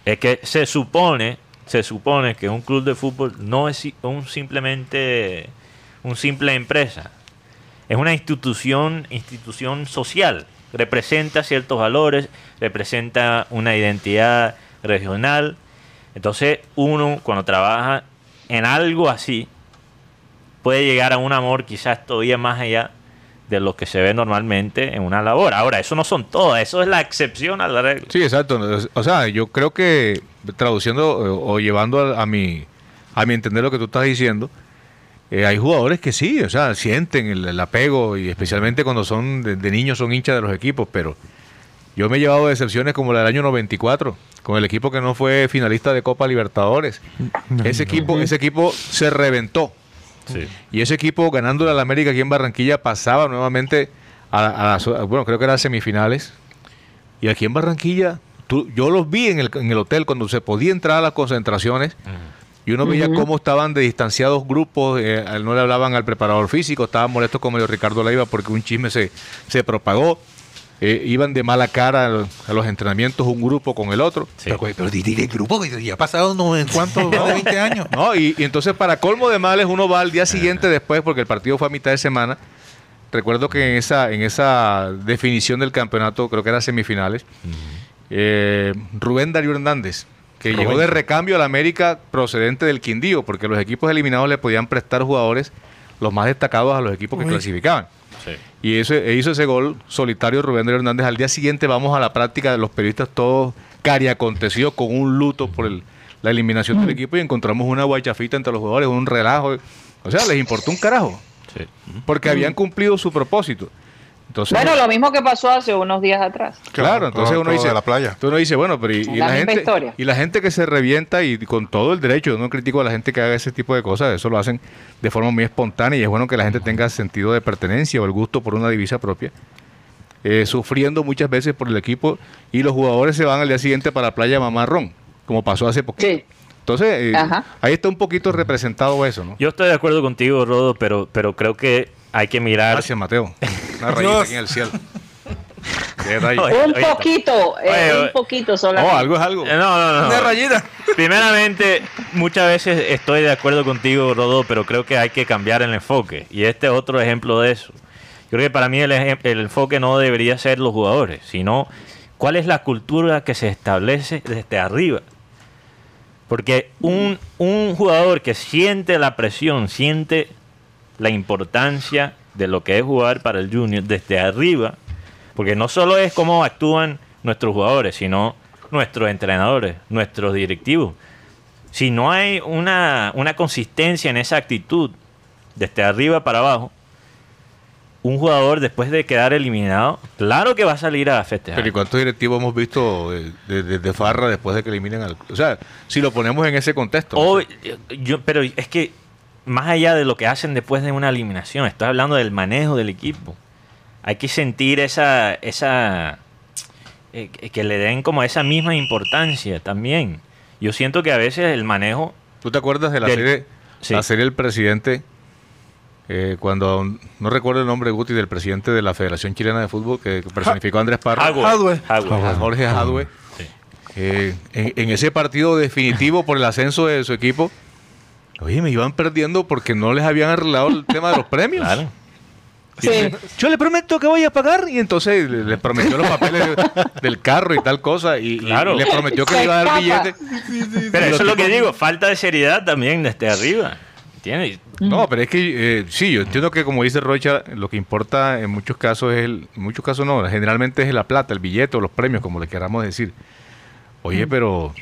es que se supone, se supone que un club de fútbol no es un simplemente un simple empresa. Es una institución, institución social. Representa ciertos valores, representa una identidad regional. Entonces, uno cuando trabaja en algo así, puede llegar a un amor quizás todavía más allá de lo que se ve normalmente en una labor. Ahora, eso no son todas, eso es la excepción a la regla. Sí, exacto. O sea, yo creo que traduciendo eh, o llevando a, mi a mi entender lo que tú estás diciendo, eh, hay jugadores que sí, o sea, sienten el, apego y especialmente cuando son de, de niños son hinchas de los equipos, pero yo me he llevado decepciones como la del año 94 con el equipo que no fue finalista de Copa Libertadores. Ese equipo, ese equipo se reventó. Sí. Y ese equipo ganándole al América aquí en Barranquilla pasaba nuevamente a, a las- a- bueno, creo que eran semifinales. Y aquí en Barranquilla, tú- yo los vi en el, en el hotel cuando se podía entrar a las concentraciones. Y uno veía cómo estaban de distanciados grupos, eh, no le hablaban al preparador físico, estaban molestos como el Ricardo Leiva porque un chisme se, se propagó. Eh, iban de mala cara a los, a entrenamientos un grupo con el otro. Sí. Pero, pero di- el grupo que ya ha pasado no en cuánto, más de 20 años. No, y, y entonces para colmo de males uno va al día siguiente después porque el partido fue a mitad de semana. Recuerdo que en esa, en esa definición del campeonato, creo que era semifinales, eh, Rubén Darío Hernández, que Rubén. llegó de recambio al América procedente del Quindío, porque los equipos eliminados le podían prestar jugadores los más destacados a los equipos que clasificaban. Sí. Y eso, e hizo ese gol solitario Rubén Darío Hernández. Al día siguiente vamos a la práctica de los periodistas todos cari acontecidos con un luto por el- la eliminación del equipo y encontramos una guaychafita entre los jugadores, un relajo. O sea, les importó un carajo, Sí. porque habían cumplido su propósito. Entonces, Bueno, lo mismo que pasó hace unos días atrás. Claro, entonces todo- uno todo dice, la playa. Entonces uno dice, bueno, pero y, la gente historia. y la gente que se revienta y con todo el derecho, yo no critico a la gente que haga ese tipo de cosas, eso lo hacen de forma muy espontánea y es bueno que la gente tenga sentido de pertenencia o el gusto por una divisa propia. eh, sufriendo muchas veces por el equipo y los jugadores se van al día siguiente para la playa Mamarrón, como pasó hace poco. Sí. Entonces, eh, Ajá. ahí está un poquito representado eso, ¿no? Yo estoy de acuerdo contigo, Rodo, pero, pero creo que hay que mirar. Gracias, Mateo. Una rayita aquí en el cielo. Oye, Un oye, poquito, eh, un poquito No, solamente. algo es algo. Eh, No, no, no. Una rayita. Primeramente, muchas veces estoy de acuerdo contigo, Rodo, pero creo que hay que cambiar el enfoque. Y este es otro ejemplo de eso. Yo creo que para mí el, el enfoque no debería ser los jugadores, sino cuál es la cultura que se establece desde arriba. Porque un, un jugador que siente la presión, siente la importancia de lo que es jugar para el junior desde arriba, porque no solo es cómo actúan nuestros jugadores, sino nuestros entrenadores, nuestros directivos. Si no hay una, una consistencia en esa actitud, desde arriba para abajo, un jugador después de quedar eliminado, claro que va a salir a festejar. Pero ¿y cuántos directivos hemos visto de, de- de- farra después de que eliminen al... O sea, si lo ponemos en ese contexto. Yo, pero es que más allá de lo que hacen después de una eliminación, estoy hablando del manejo del equipo. Hay que sentir esa, esa eh, que le den como esa misma importancia también. Yo siento que a veces el manejo, ¿Tú te acuerdas de la Del- serie Sí. la serie El Presidente? eh, cuando, no recuerdo el nombre, Guti, del presidente de la Federación Chilena de Fútbol, que, personificó a Andrés Parra. Jadwe, Jorge Jadwe. Sí. Eh, en, en ese partido definitivo por el ascenso de su equipo, oye, me iban perdiendo porque no les habían arreglado el tema de los premios. Claro. Sí. Yo le prometo que voy a pagar. Y entonces le, le prometió los papeles del carro y tal cosa. Y, Claro. y le prometió que le iba a dar Se escapa. billete. Pero eso es lo que digo, falta de seriedad también desde arriba. ¿Entiendes? No, pero es que eh, sí, yo entiendo que como dice Rocha, lo que importa en muchos casos es el, en muchos casos no, generalmente es la plata, el billete o los premios, como le queramos decir. Oye, pero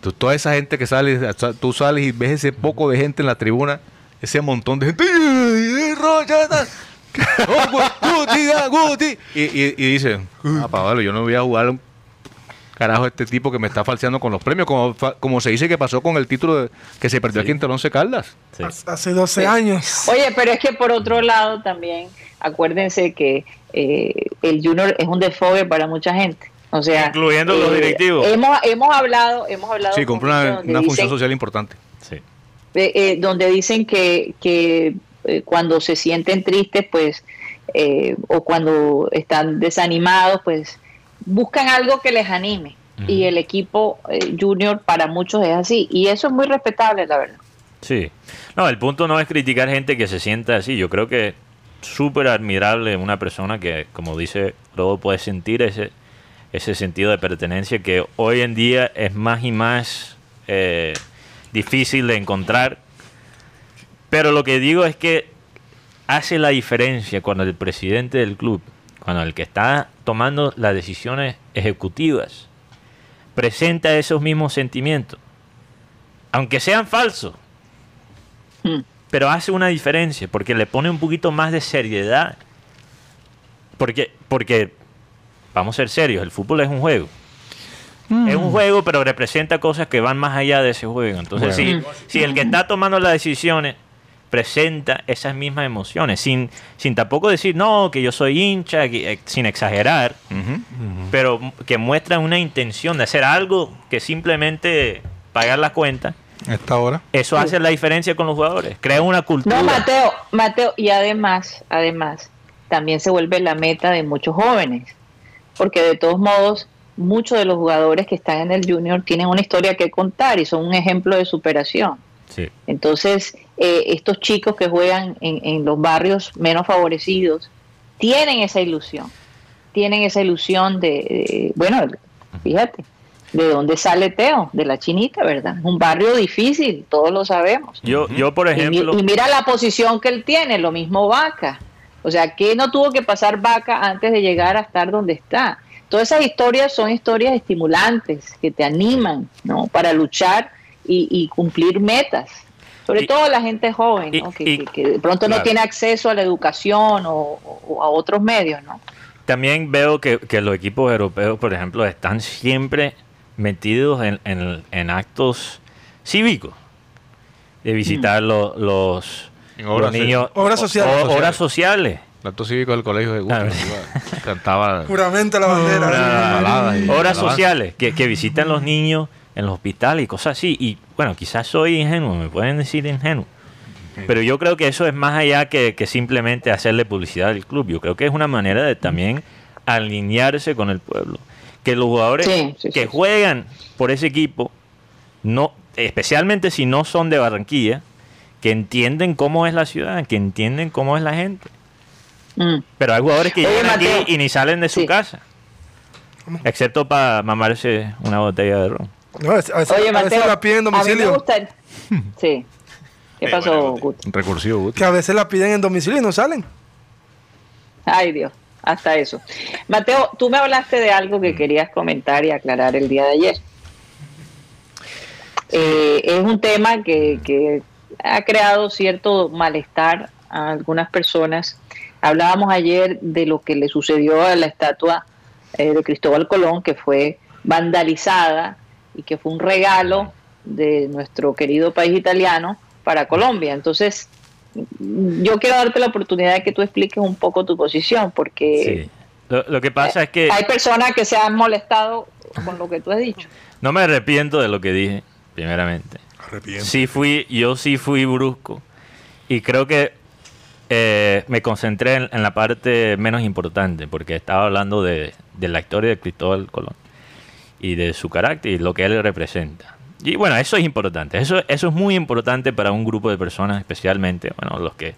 tú- toda esa gente que sale, tú sales y ves ese poco de gente en la tribuna, ese montón de gente. ¡Oh, Gu- Guti, Guti! Y, y, y dice, ah, Pablo, yo no voy a jugar un carajo a este tipo que me está falseando con los premios, como, como se dice que pasó con el título de- que se perdió aquí en Telonce Caldas. Sí. Hace 12 años. Oye, pero es que por otro lado también, acuérdense que eh, el Junior es un desfogue para mucha gente. O sea, eh, Incluyendo los directivos. Hemos, hemos hablado, hemos hablado Sí, cumple una, dicen- función social importante. Sí. eh, eh, donde dicen que, que eh, cuando se sienten tristes, pues, eh, o cuando están desanimados, pues, buscan algo que les anime. Y el equipo eh, junior para muchos es así. Y eso es muy respetable, la verdad. Sí. No, el punto no es criticar gente que se sienta así. Yo creo que súper admirable una persona que, como dice Robo, puede sentir ese, ese sentido de pertenencia que hoy en día es más y más eh, difícil de encontrar. Pero lo que digo es que hace la diferencia cuando el presidente del club, cuando el que está tomando las decisiones ejecutivas, presenta esos mismos sentimientos, aunque sean falsos, Mm. pero hace una diferencia porque le pone un poquito más de seriedad. Porque, porque vamos a ser serios, el fútbol es un juego. Es un juego, pero representa cosas que van más allá de ese juego. Entonces, si, si el que está tomando las decisiones presenta esas mismas emociones, sin, sin tampoco decir, no, que yo soy hincha, que- eh, sin exagerar, pero que muestra una intención de hacer algo que simplemente pagar la cuenta, A esta hora. eso hace la diferencia con los jugadores. Crea una cultura. No, Mateo, Mateo, y además, además, también se vuelve la meta de muchos jóvenes, porque de todos modos, muchos de los jugadores que están en el junior tienen una historia que contar y son un ejemplo de superación. Sí. Entonces, eh, estos chicos que juegan en, en los barrios menos favorecidos tienen esa ilusión, tienen esa ilusión de, de- bueno, fíjate, de dónde sale Teo, de la chinita, ¿verdad? Un barrio difícil, todos lo sabemos. Yo, yo, por Y ejemplo, Y, mira la posición que él tiene, lo mismo Vaca. O sea, que no tuvo que pasar Vaca antes de llegar a estar donde está. Todas esas historias son historias estimulantes que te animan, ¿no? Para luchar y, y cumplir metas. Sobre Y- todo la gente joven, ¿no? que, y- que- que de pronto claro. no tiene acceso a la educación o, o a otros medios, ¿no? También veo que, que los equipos europeos, por ejemplo, están siempre metidos en, en- en actos cívicos. De visitar lo- los, En obras, niños. Obras o- sociales. o- obras sociales. El acto cívico del colegio de Gusto. A ver. iba, Cantaba Juramenta la bandera. y Obras sociales que, que visitan los niños en los hospitales y cosas así. Y bueno, quizás soy ingenuo, me pueden decir ingenuo. Pero yo creo que eso es más allá que, que simplemente hacerle publicidad al club. Yo creo que es una manera de también alinearse con el pueblo. Que los jugadores Sí, sí, que sí. juegan por ese equipo, no, especialmente si no son de Barranquilla, que entienden cómo es la ciudad, que entienden cómo es la gente. Mm. Pero hay jugadores que Oye, llegan aquí y ni salen de su Sí. casa. Excepto para mamarse una botella de ron. No, a veces, Oye, a veces Mateo, la piden en a mí me domicilio. gusta... el- Sí. ¿Qué Eh, pasó, bueno, Guti? Recursivo, Guti. Que a veces la piden en domicilio y no salen. Ay, Dios, hasta eso. Mateo, tú me hablaste de algo que querías comentar y aclarar el día de ayer. Eh, es un tema que, que ha creado cierto malestar a algunas personas. Hablábamos ayer de lo que le sucedió a la estatua eh, de Cristóbal Colón, que fue vandalizada y que fue un regalo de nuestro querido país italiano para Colombia. Entonces, yo quiero darte la oportunidad de que tú expliques un poco tu posición, porque Sí. Lo, lo que pasa es que hay personas que se han molestado con lo que tú has dicho. no me arrepiento de lo que dije, primeramente. Arrepiento. Sí fui, yo sí fui brusco. Y creo que eh, me concentré en, en la parte menos importante, porque estaba hablando de, de la historia de Cristóbal Colón y de su carácter y lo que él representa. Y bueno, eso es importante. Eso, eso es muy importante para un grupo de personas, especialmente, bueno, los que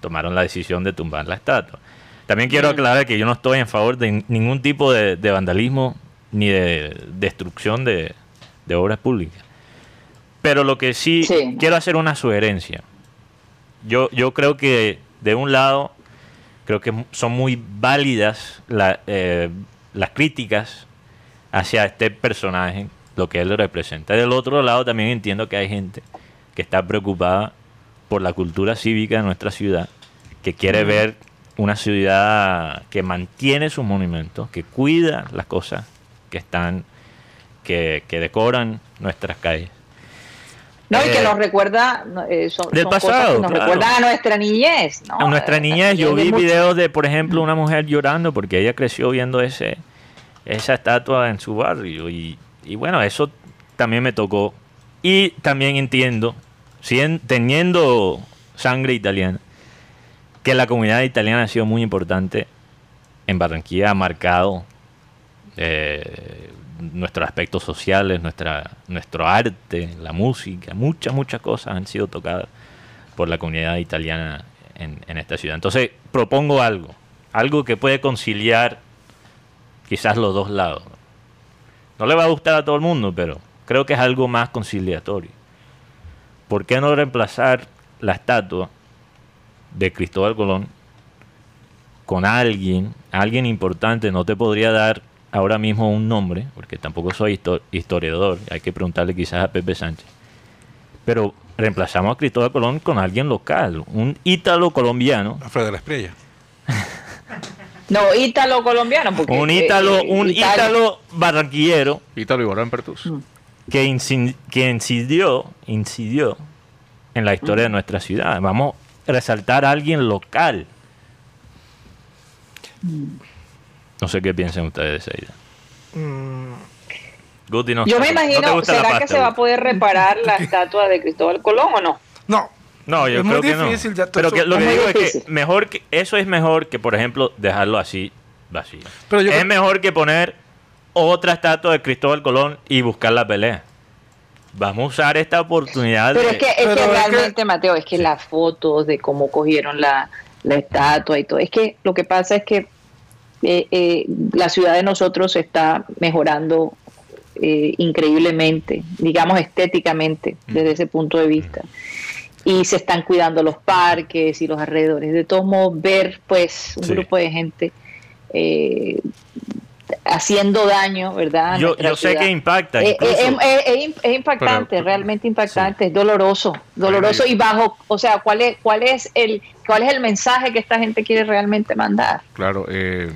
tomaron la decisión de tumbar la estatua. También quiero aclarar que yo no estoy en favor de ningún tipo de, de vandalismo ni de destrucción de, de obras públicas. Pero lo que sí, Sí. quiero hacer una sugerencia. Yo, yo creo que de un lado, creo que son muy válidas la- eh, las críticas hacia este personaje, lo que él representa. Del otro lado también entiendo que hay gente que está preocupada por la cultura cívica de nuestra ciudad, que quiere ver una ciudad que mantiene sus monumentos, que cuida las cosas que están, que, que decoran nuestras calles. No, y que Eh, nos recuerda, eh, son, del son cosas pasado, que nos claro. recuerdan a nuestra niñez. ¿no? A nuestra Eh, niñez yo vi videos de, por ejemplo, una mujer llorando porque ella creció viendo ese esa estatua en su barrio y, y bueno, eso también me tocó. Y también entiendo, teniendo sangre italiana, que la comunidad italiana ha sido muy importante en Barranquilla, ha marcado eh, nuestros aspectos sociales, nuestra, nuestro arte, la música, muchas, muchas cosas han sido tocadas por la comunidad italiana en, en esta ciudad. Entonces, propongo algo, algo que puede conciliar quizás los dos lados. No le va a gustar a todo el mundo, pero creo que es algo más conciliatorio. ¿Por qué no reemplazar la estatua de Cristóbal Colón con alguien, alguien importante? No te podría dar ahora mismo un nombre, porque tampoco soy histo- historiador, hay que preguntarle quizás a Pepe Sánchez. Pero reemplazamos a Cristóbal Colón con alguien local, un ítalo colombiano, Alfredo de la Estrella. No, ítalo colombiano. Porque, un ítalo, eh, un ítalo barranquillero Ítalo Ibarán Pertus. que, incin- que incidió, incidió en la historia de nuestra ciudad. Vamos a resaltar a alguien local. No sé qué piensan ustedes de esa idea. Mm, Guti, no Yo me ¿no te imagino, ¿será que se va a poder reparar la estatua de Cristóbal Colón o no? no. No, yo Es creo muy que difícil, no. ya Pero que, lo Es que digo es que mejor que eso es mejor que, por ejemplo, dejarlo así vacío. Pero yo es creo- mejor que poner otra estatua de Cristóbal Colón y buscar la pelea. Vamos a usar esta oportunidad Pero de... es que, es Pero que es que- realmente, Mateo, es que las fotos de cómo cogieron la, la estatua y todo, es que lo que pasa es que eh, eh, la ciudad de nosotros está mejorando eh, increíblemente, digamos estéticamente, desde ese punto de vista. Y se están cuidando los parques y los alrededores. De todos modos, ver pues un Sí. grupo de gente eh, haciendo daño, ¿verdad? Yo, sé que impacta. Eh, eh, eh, eh, es impactante, Pero- realmente impactante, es doloroso, doloroso y bajo, o sea, ¿cuál es, cuál es el, cuál es el mensaje que esta gente quiere realmente mandar? Claro. eh,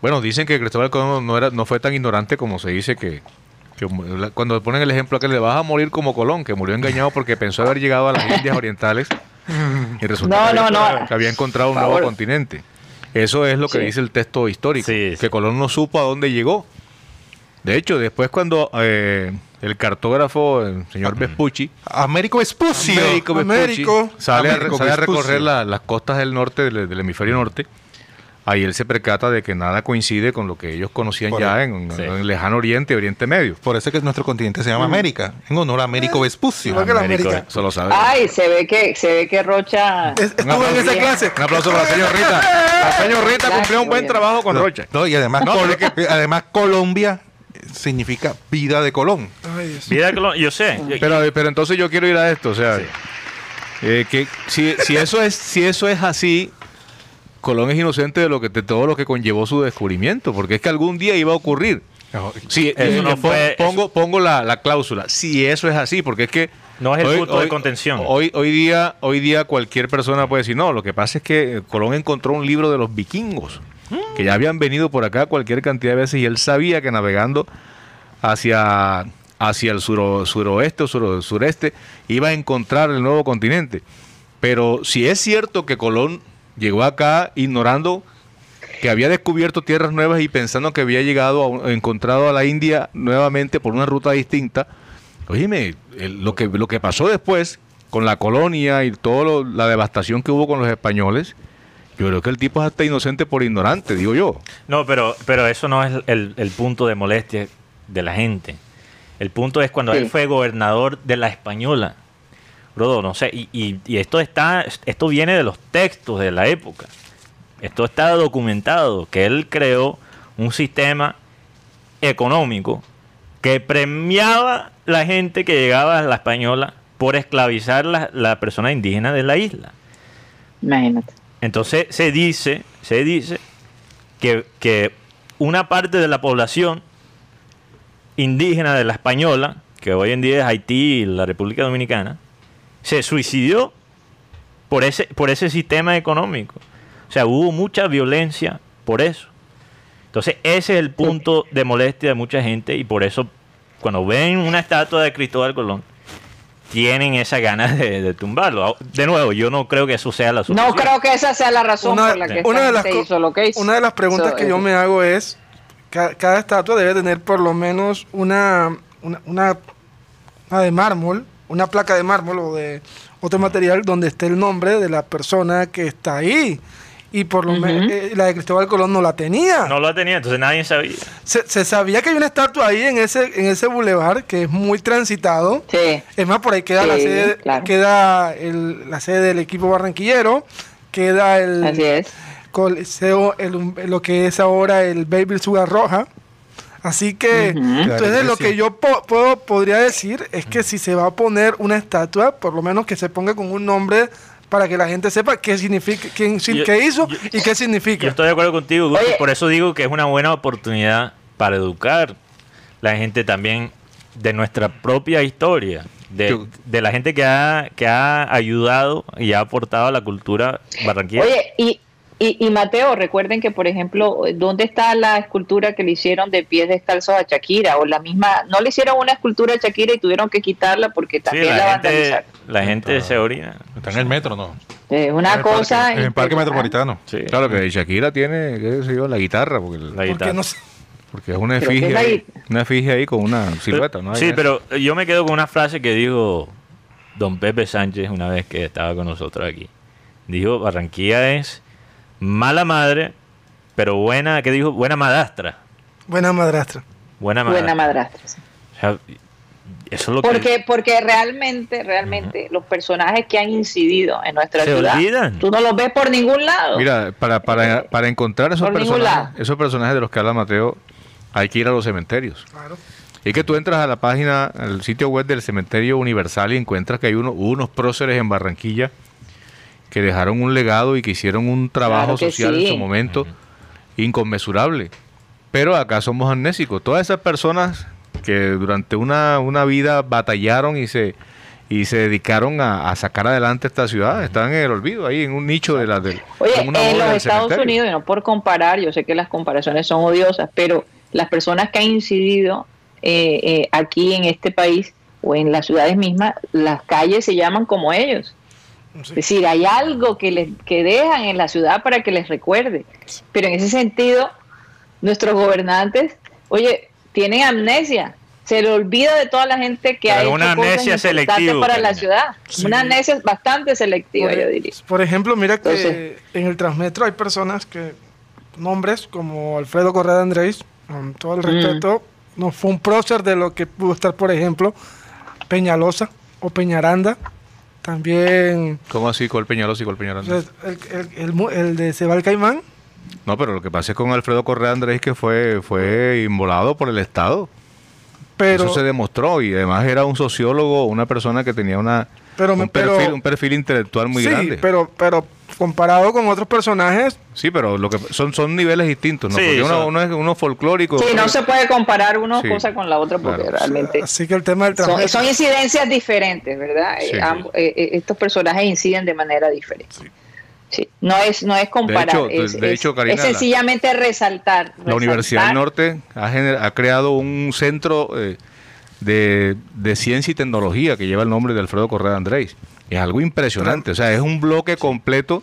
bueno, dicen que Cristóbal Colón no, era, no fue tan ignorante como se dice que, que cuando ponen el ejemplo que le vas a morir como Colón, que murió engañado porque pensó haber llegado a las Indias Orientales y resulta No, que, no, había, no. que había encontrado un Por nuevo favor. continente. Eso es lo que Sí. dice el texto histórico, Sí, que Colón no supo a dónde llegó. De hecho, después cuando eh, el cartógrafo, el señor Vespucci, Américo Vespucci, Américo. sale, a, recorrer la- las costas del norte, del, del hemisferio norte. Ahí él se percata de que nada coincide con lo que ellos conocían Por ya en, Sí. en el lejano oriente, oriente medio. Por eso es que nuestro continente se llama América, en honor a Américo Vespucio. Que la Américo, América. Eso lo sabe. Ay, se ve que, se ve que Rocha Es- Estuvo en esa clase. Un aplauso para la señorita. La señorita cumplió un buen trabajo con Rocha. No, y además, Col- además Colombia significa vida de Colón. Ay. Vida de Colón, yo sé. Pero, pero entonces yo quiero ir a esto, o sea, eh, que si, si eso es si eso es así, Colón es inocente de lo que de todo lo que conllevó su descubrimiento, porque es que algún día iba a ocurrir. Sí, Eso eh, no fue- pongo, pongo la, la cláusula. Si eso es así, porque es que No es el punto de contención. Hoy, hoy día, hoy día cualquier persona puede decir no. Lo que pasa es que Colón encontró un libro de los vikingos que ya habían venido por acá cualquier cantidad de veces y él sabía que navegando hacia hacia el suro- suroeste o sureste iba a encontrar el nuevo continente. Pero si es cierto que Colón llegó acá ignorando que había descubierto tierras nuevas y pensando que había llegado a encontrado a la India nuevamente por una ruta distinta. Oíme, el- lo que lo que pasó después con la colonia y toda la devastación que hubo con los españoles, yo creo que el tipo es hasta inocente por ignorante, digo yo. No, pero, pero eso no es el, el punto de molestia de la gente. El punto es cuando Sí. él fue gobernador de la Española. Brodo, no sé, y, y- y esto está, esto viene de los textos de la época. Esto está documentado, que él creó un sistema económico que premiaba la gente que llegaba a la Española por esclavizar la, la persona indígena de la isla. Imagínate. Entonces se dice, se dice que, que una parte de la población indígena de la española, que hoy en día es Haití y la República Dominicana, se suicidó por ese, por ese sistema económico. O sea, hubo mucha violencia por eso. Entonces, ese es el punto de molestia de mucha gente y por eso cuando ven una estatua de Cristóbal Colón, tienen esa ganas de, de tumbarlo. De nuevo, yo no creo que eso sea la solución. No creo que esa sea la razón Una, por la que una de las co- hizo lo que hizo. una de las preguntas So, que yo eh, me hago es, ca- cada, estatua debe tener por lo menos una, una, una, una de mármol, una placa de mármol o de otro material donde esté el nombre de la persona que está ahí. Y por lo menos la de Cristóbal Colón no la tenía. No lo tenía, entonces nadie sabía. Se, se sabía que hay una estatua ahí en ese, en ese bulevar que es muy transitado. Sí. Es más, por ahí queda la sede, claro. queda el- la sede del equipo barranquillero, queda el Así es. coliseo, el- lo que es ahora el Baby Sugar Roja. Así que, entonces lo que yo po- puedo, podría decir es que si se va a poner una estatua, por lo menos que se ponga con un nombre para que la gente sepa qué significa, quién, sí- Yo- qué hizo yo- y qué significa. Yo estoy de acuerdo contigo, Oye. por eso digo que es una buena oportunidad para educar la gente también de nuestra propia historia, de, de la gente que ha, que ha ayudado y ha aportado a la cultura barranquilla. Oye, y, y, y Mateo, recuerden que, por ejemplo, ¿dónde está la escultura que le hicieron de pies descalzos a Shakira? O la misma, no le hicieron una escultura a Shakira y tuvieron que quitarla porque Sí, también la, la gente, vandalizaron. la gente se orina. Está en el metro, ¿no? Es una cosa. parque- en el parque metropolitano. Sí, Claro que Shakira tiene, qué sé yo, la guitarra, porque, la Porque guitarra. no sé. porque es una efigie, es ahí, una efigie ahí con una silueta, ¿no? Sí, pero yo me quedo con una frase que dijo don Pepe Sánchez una vez que estaba con nosotros aquí. Dijo, Barranquilla es mala madre, pero buena, ¿qué dijo? Buena madrastra. Buena madrastra. Buena madrastra. Buena madrastra. sí. O sea, eso es lo que Porque, porque realmente, realmente, los personajes que han incidido en nuestra Se ciudad, olvidan. tú no los ves por ningún lado. Mira, para, para, para encontrar esos Por personajes, esos personajes de los que habla Mateo, hay que ir a los cementerios. Claro. Y que tú entras a la página, al sitio web del Cementerio Universal y encuentras que hay uno, unos próceres en Barranquilla que dejaron un legado y que hicieron un trabajo Claro social en su momento inconmensurable. Pero acá somos amnésicos. Todas esas personas que durante una, una vida batallaron y se y se dedicaron a, a sacar adelante esta ciudad, están en el olvido, ahí en un nicho de la del Oye, en los Estados cementerio. Unidos, y no por comparar, yo sé que las comparaciones son odiosas, pero las personas que han incidido eh, eh, aquí en este país o en las ciudades mismas, las calles se llaman como ellos. Es decir, hay algo que, les, que dejan en la ciudad para que les recuerde. Pero en ese sentido, nuestros gobernantes, oye, tienen amnesia. Se le olvida de toda la gente que Pero ha es hecho una amnesia selectiva, para la ciudad. Sí. Una amnesia bastante selectiva, Por, yo diría. por ejemplo, mira que Entonces- en el Transmetro hay personas que, nombres como Alfredo Correa de Andrés, con todo el Mm. respeto, no fue un prócer de lo que pudo estar, por ejemplo, Peñalosa o Peñaranda. También ¿Cómo así el Peñalosa y o sea, el, el- el el de Sebal Caimán. No, pero lo que pasa es con Alfredo Correa Andrés que fue, fue inmolado por el Estado. Pero, Eso se demostró y además era un sociólogo, una persona que tenía una, Pero un, perfil, pero- un perfil intelectual muy sí, grande. pero, pero comparado con otros personajes, Sí, pero lo que son, son niveles distintos, ¿no? Sí, Porque uno, es uno folclórico. Sí, no se puede comparar una Sí, cosa con la otra porque claro. realmente así que el tema del son, incidencias diferentes, ¿verdad? Sí, Eh, eh, eh, estos personajes inciden de manera diferente. Sí. No es no es comparar, hecho, de- es, de es- hecho, Karina, es la- sencillamente resaltar. La Universidad del. Norte ha, gener- ha creado un centro eh, de, de ciencia y tecnología que lleva el nombre de Alfredo Correa Andrés. Es algo impresionante, o sea, es un bloque completo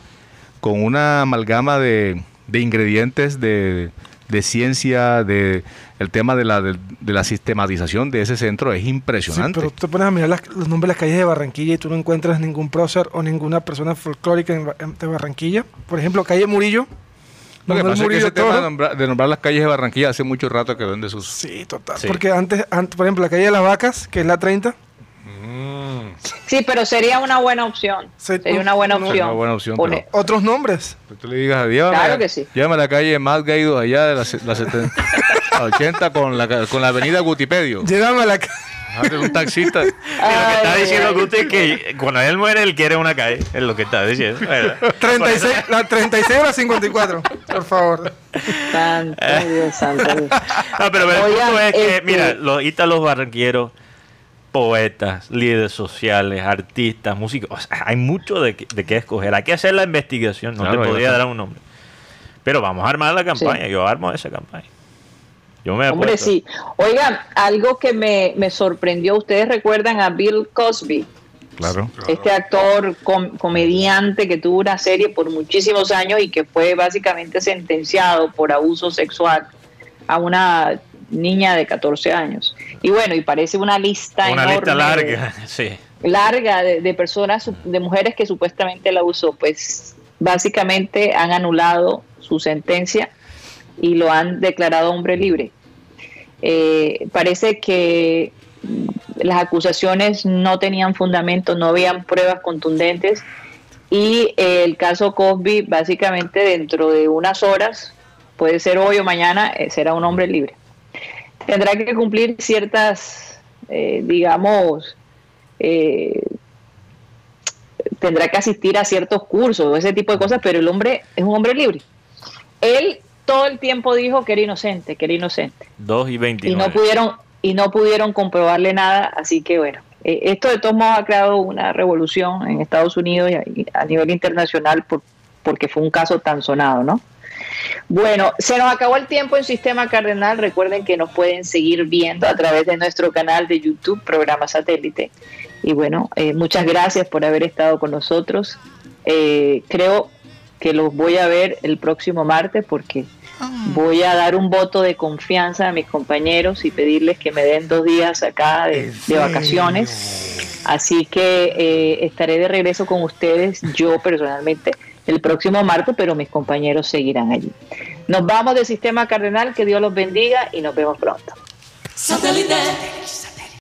con una amalgama de, de ingredientes de, de ciencia, de el tema de la, de, de la sistematización de ese centro es Sí, impresionante. pero tú te pones a mirar las- los nombres de las calles de Barranquilla y tú no encuentras ningún prócer o ninguna persona folclórica de Barranquilla. Por ejemplo, calle Murillo. Lo que pasa es que tema de nombrar, de nombrar las calles de Barranquilla hace mucho rato que vende sus... Sí, total. Sí. Porque antes, antes, por ejemplo, la calle de las vacas, que es la 30, Sí, pero sería una buena opción. Sería una buena no, opción. una buena opción, Poner- otros nombres. Que tú le digas, llévame, Claro que sí. llévame a la calle más Gaido allá de la, se- la 70, a 80 con la, con la avenida Gutipedio. Llegamos a la ca- Hazte un taxista. Y lo que está Ay, diciendo ay. Guti es que cuando él muere, él quiere una calle. Es lo que está diciendo. ¿verdad? 36, la 36 o la 54, por favor. Santo Dios, santo Dios. No, pero el Oigan, punto es que, este- mira, los ítalos barranqueros, poetas, líderes sociales, artistas, músicos, o sea, hay mucho de, que- de qué escoger. Hay que hacer la investigación, no Claro, te podría dar un nombre. Pero vamos a armar la campaña, yo armo esa campaña. Yo me Hombre, apuesto. sí. Oigan, algo que me, me sorprendió, ustedes recuerdan a Bill Cosby, Claro. este actor com- comediante que tuvo una serie por muchísimos años y que fue básicamente sentenciado por abuso sexual a una niña de 14 años. Y bueno, y parece una lista Una lista enorme larga, sí. larga de, de personas, de mujeres que supuestamente la usó, pues básicamente han anulado su sentencia y lo han declarado hombre libre. Eh, parece que las acusaciones no tenían fundamento, no habían pruebas contundentes y eh, el caso Cosby básicamente dentro de unas horas, puede ser hoy o mañana, eh, será un hombre libre. Tendrá que cumplir ciertas, eh, digamos, eh, tendrá que asistir a ciertos cursos o ese tipo de cosas, pero el hombre es un hombre libre. Él todo el tiempo dijo que era inocente, que era inocente 2 y y 29. no pudieron y no pudieron comprobarle nada así que bueno eh, esto de todos modos ha creado una revolución en Estados Unidos y a, y a nivel internacional por, porque fue un caso tan sonado no bueno se nos acabó el tiempo en Sistema Cardenal. Recuerden que nos pueden seguir viendo a través de nuestro canal de YouTube programa satélite. Y bueno eh, muchas gracias por haber estado con nosotros. Eh, creo que los voy a ver el próximo martes porque voy a dar un voto de confianza a mis compañeros y pedirles que me den dos días acá de, de vacaciones. Así que eh, estaré de regreso con ustedes, yo personalmente, el próximo martes, pero mis compañeros seguirán allí. Nos vamos del Sistema Cardenal, que Dios los bendiga y nos vemos pronto.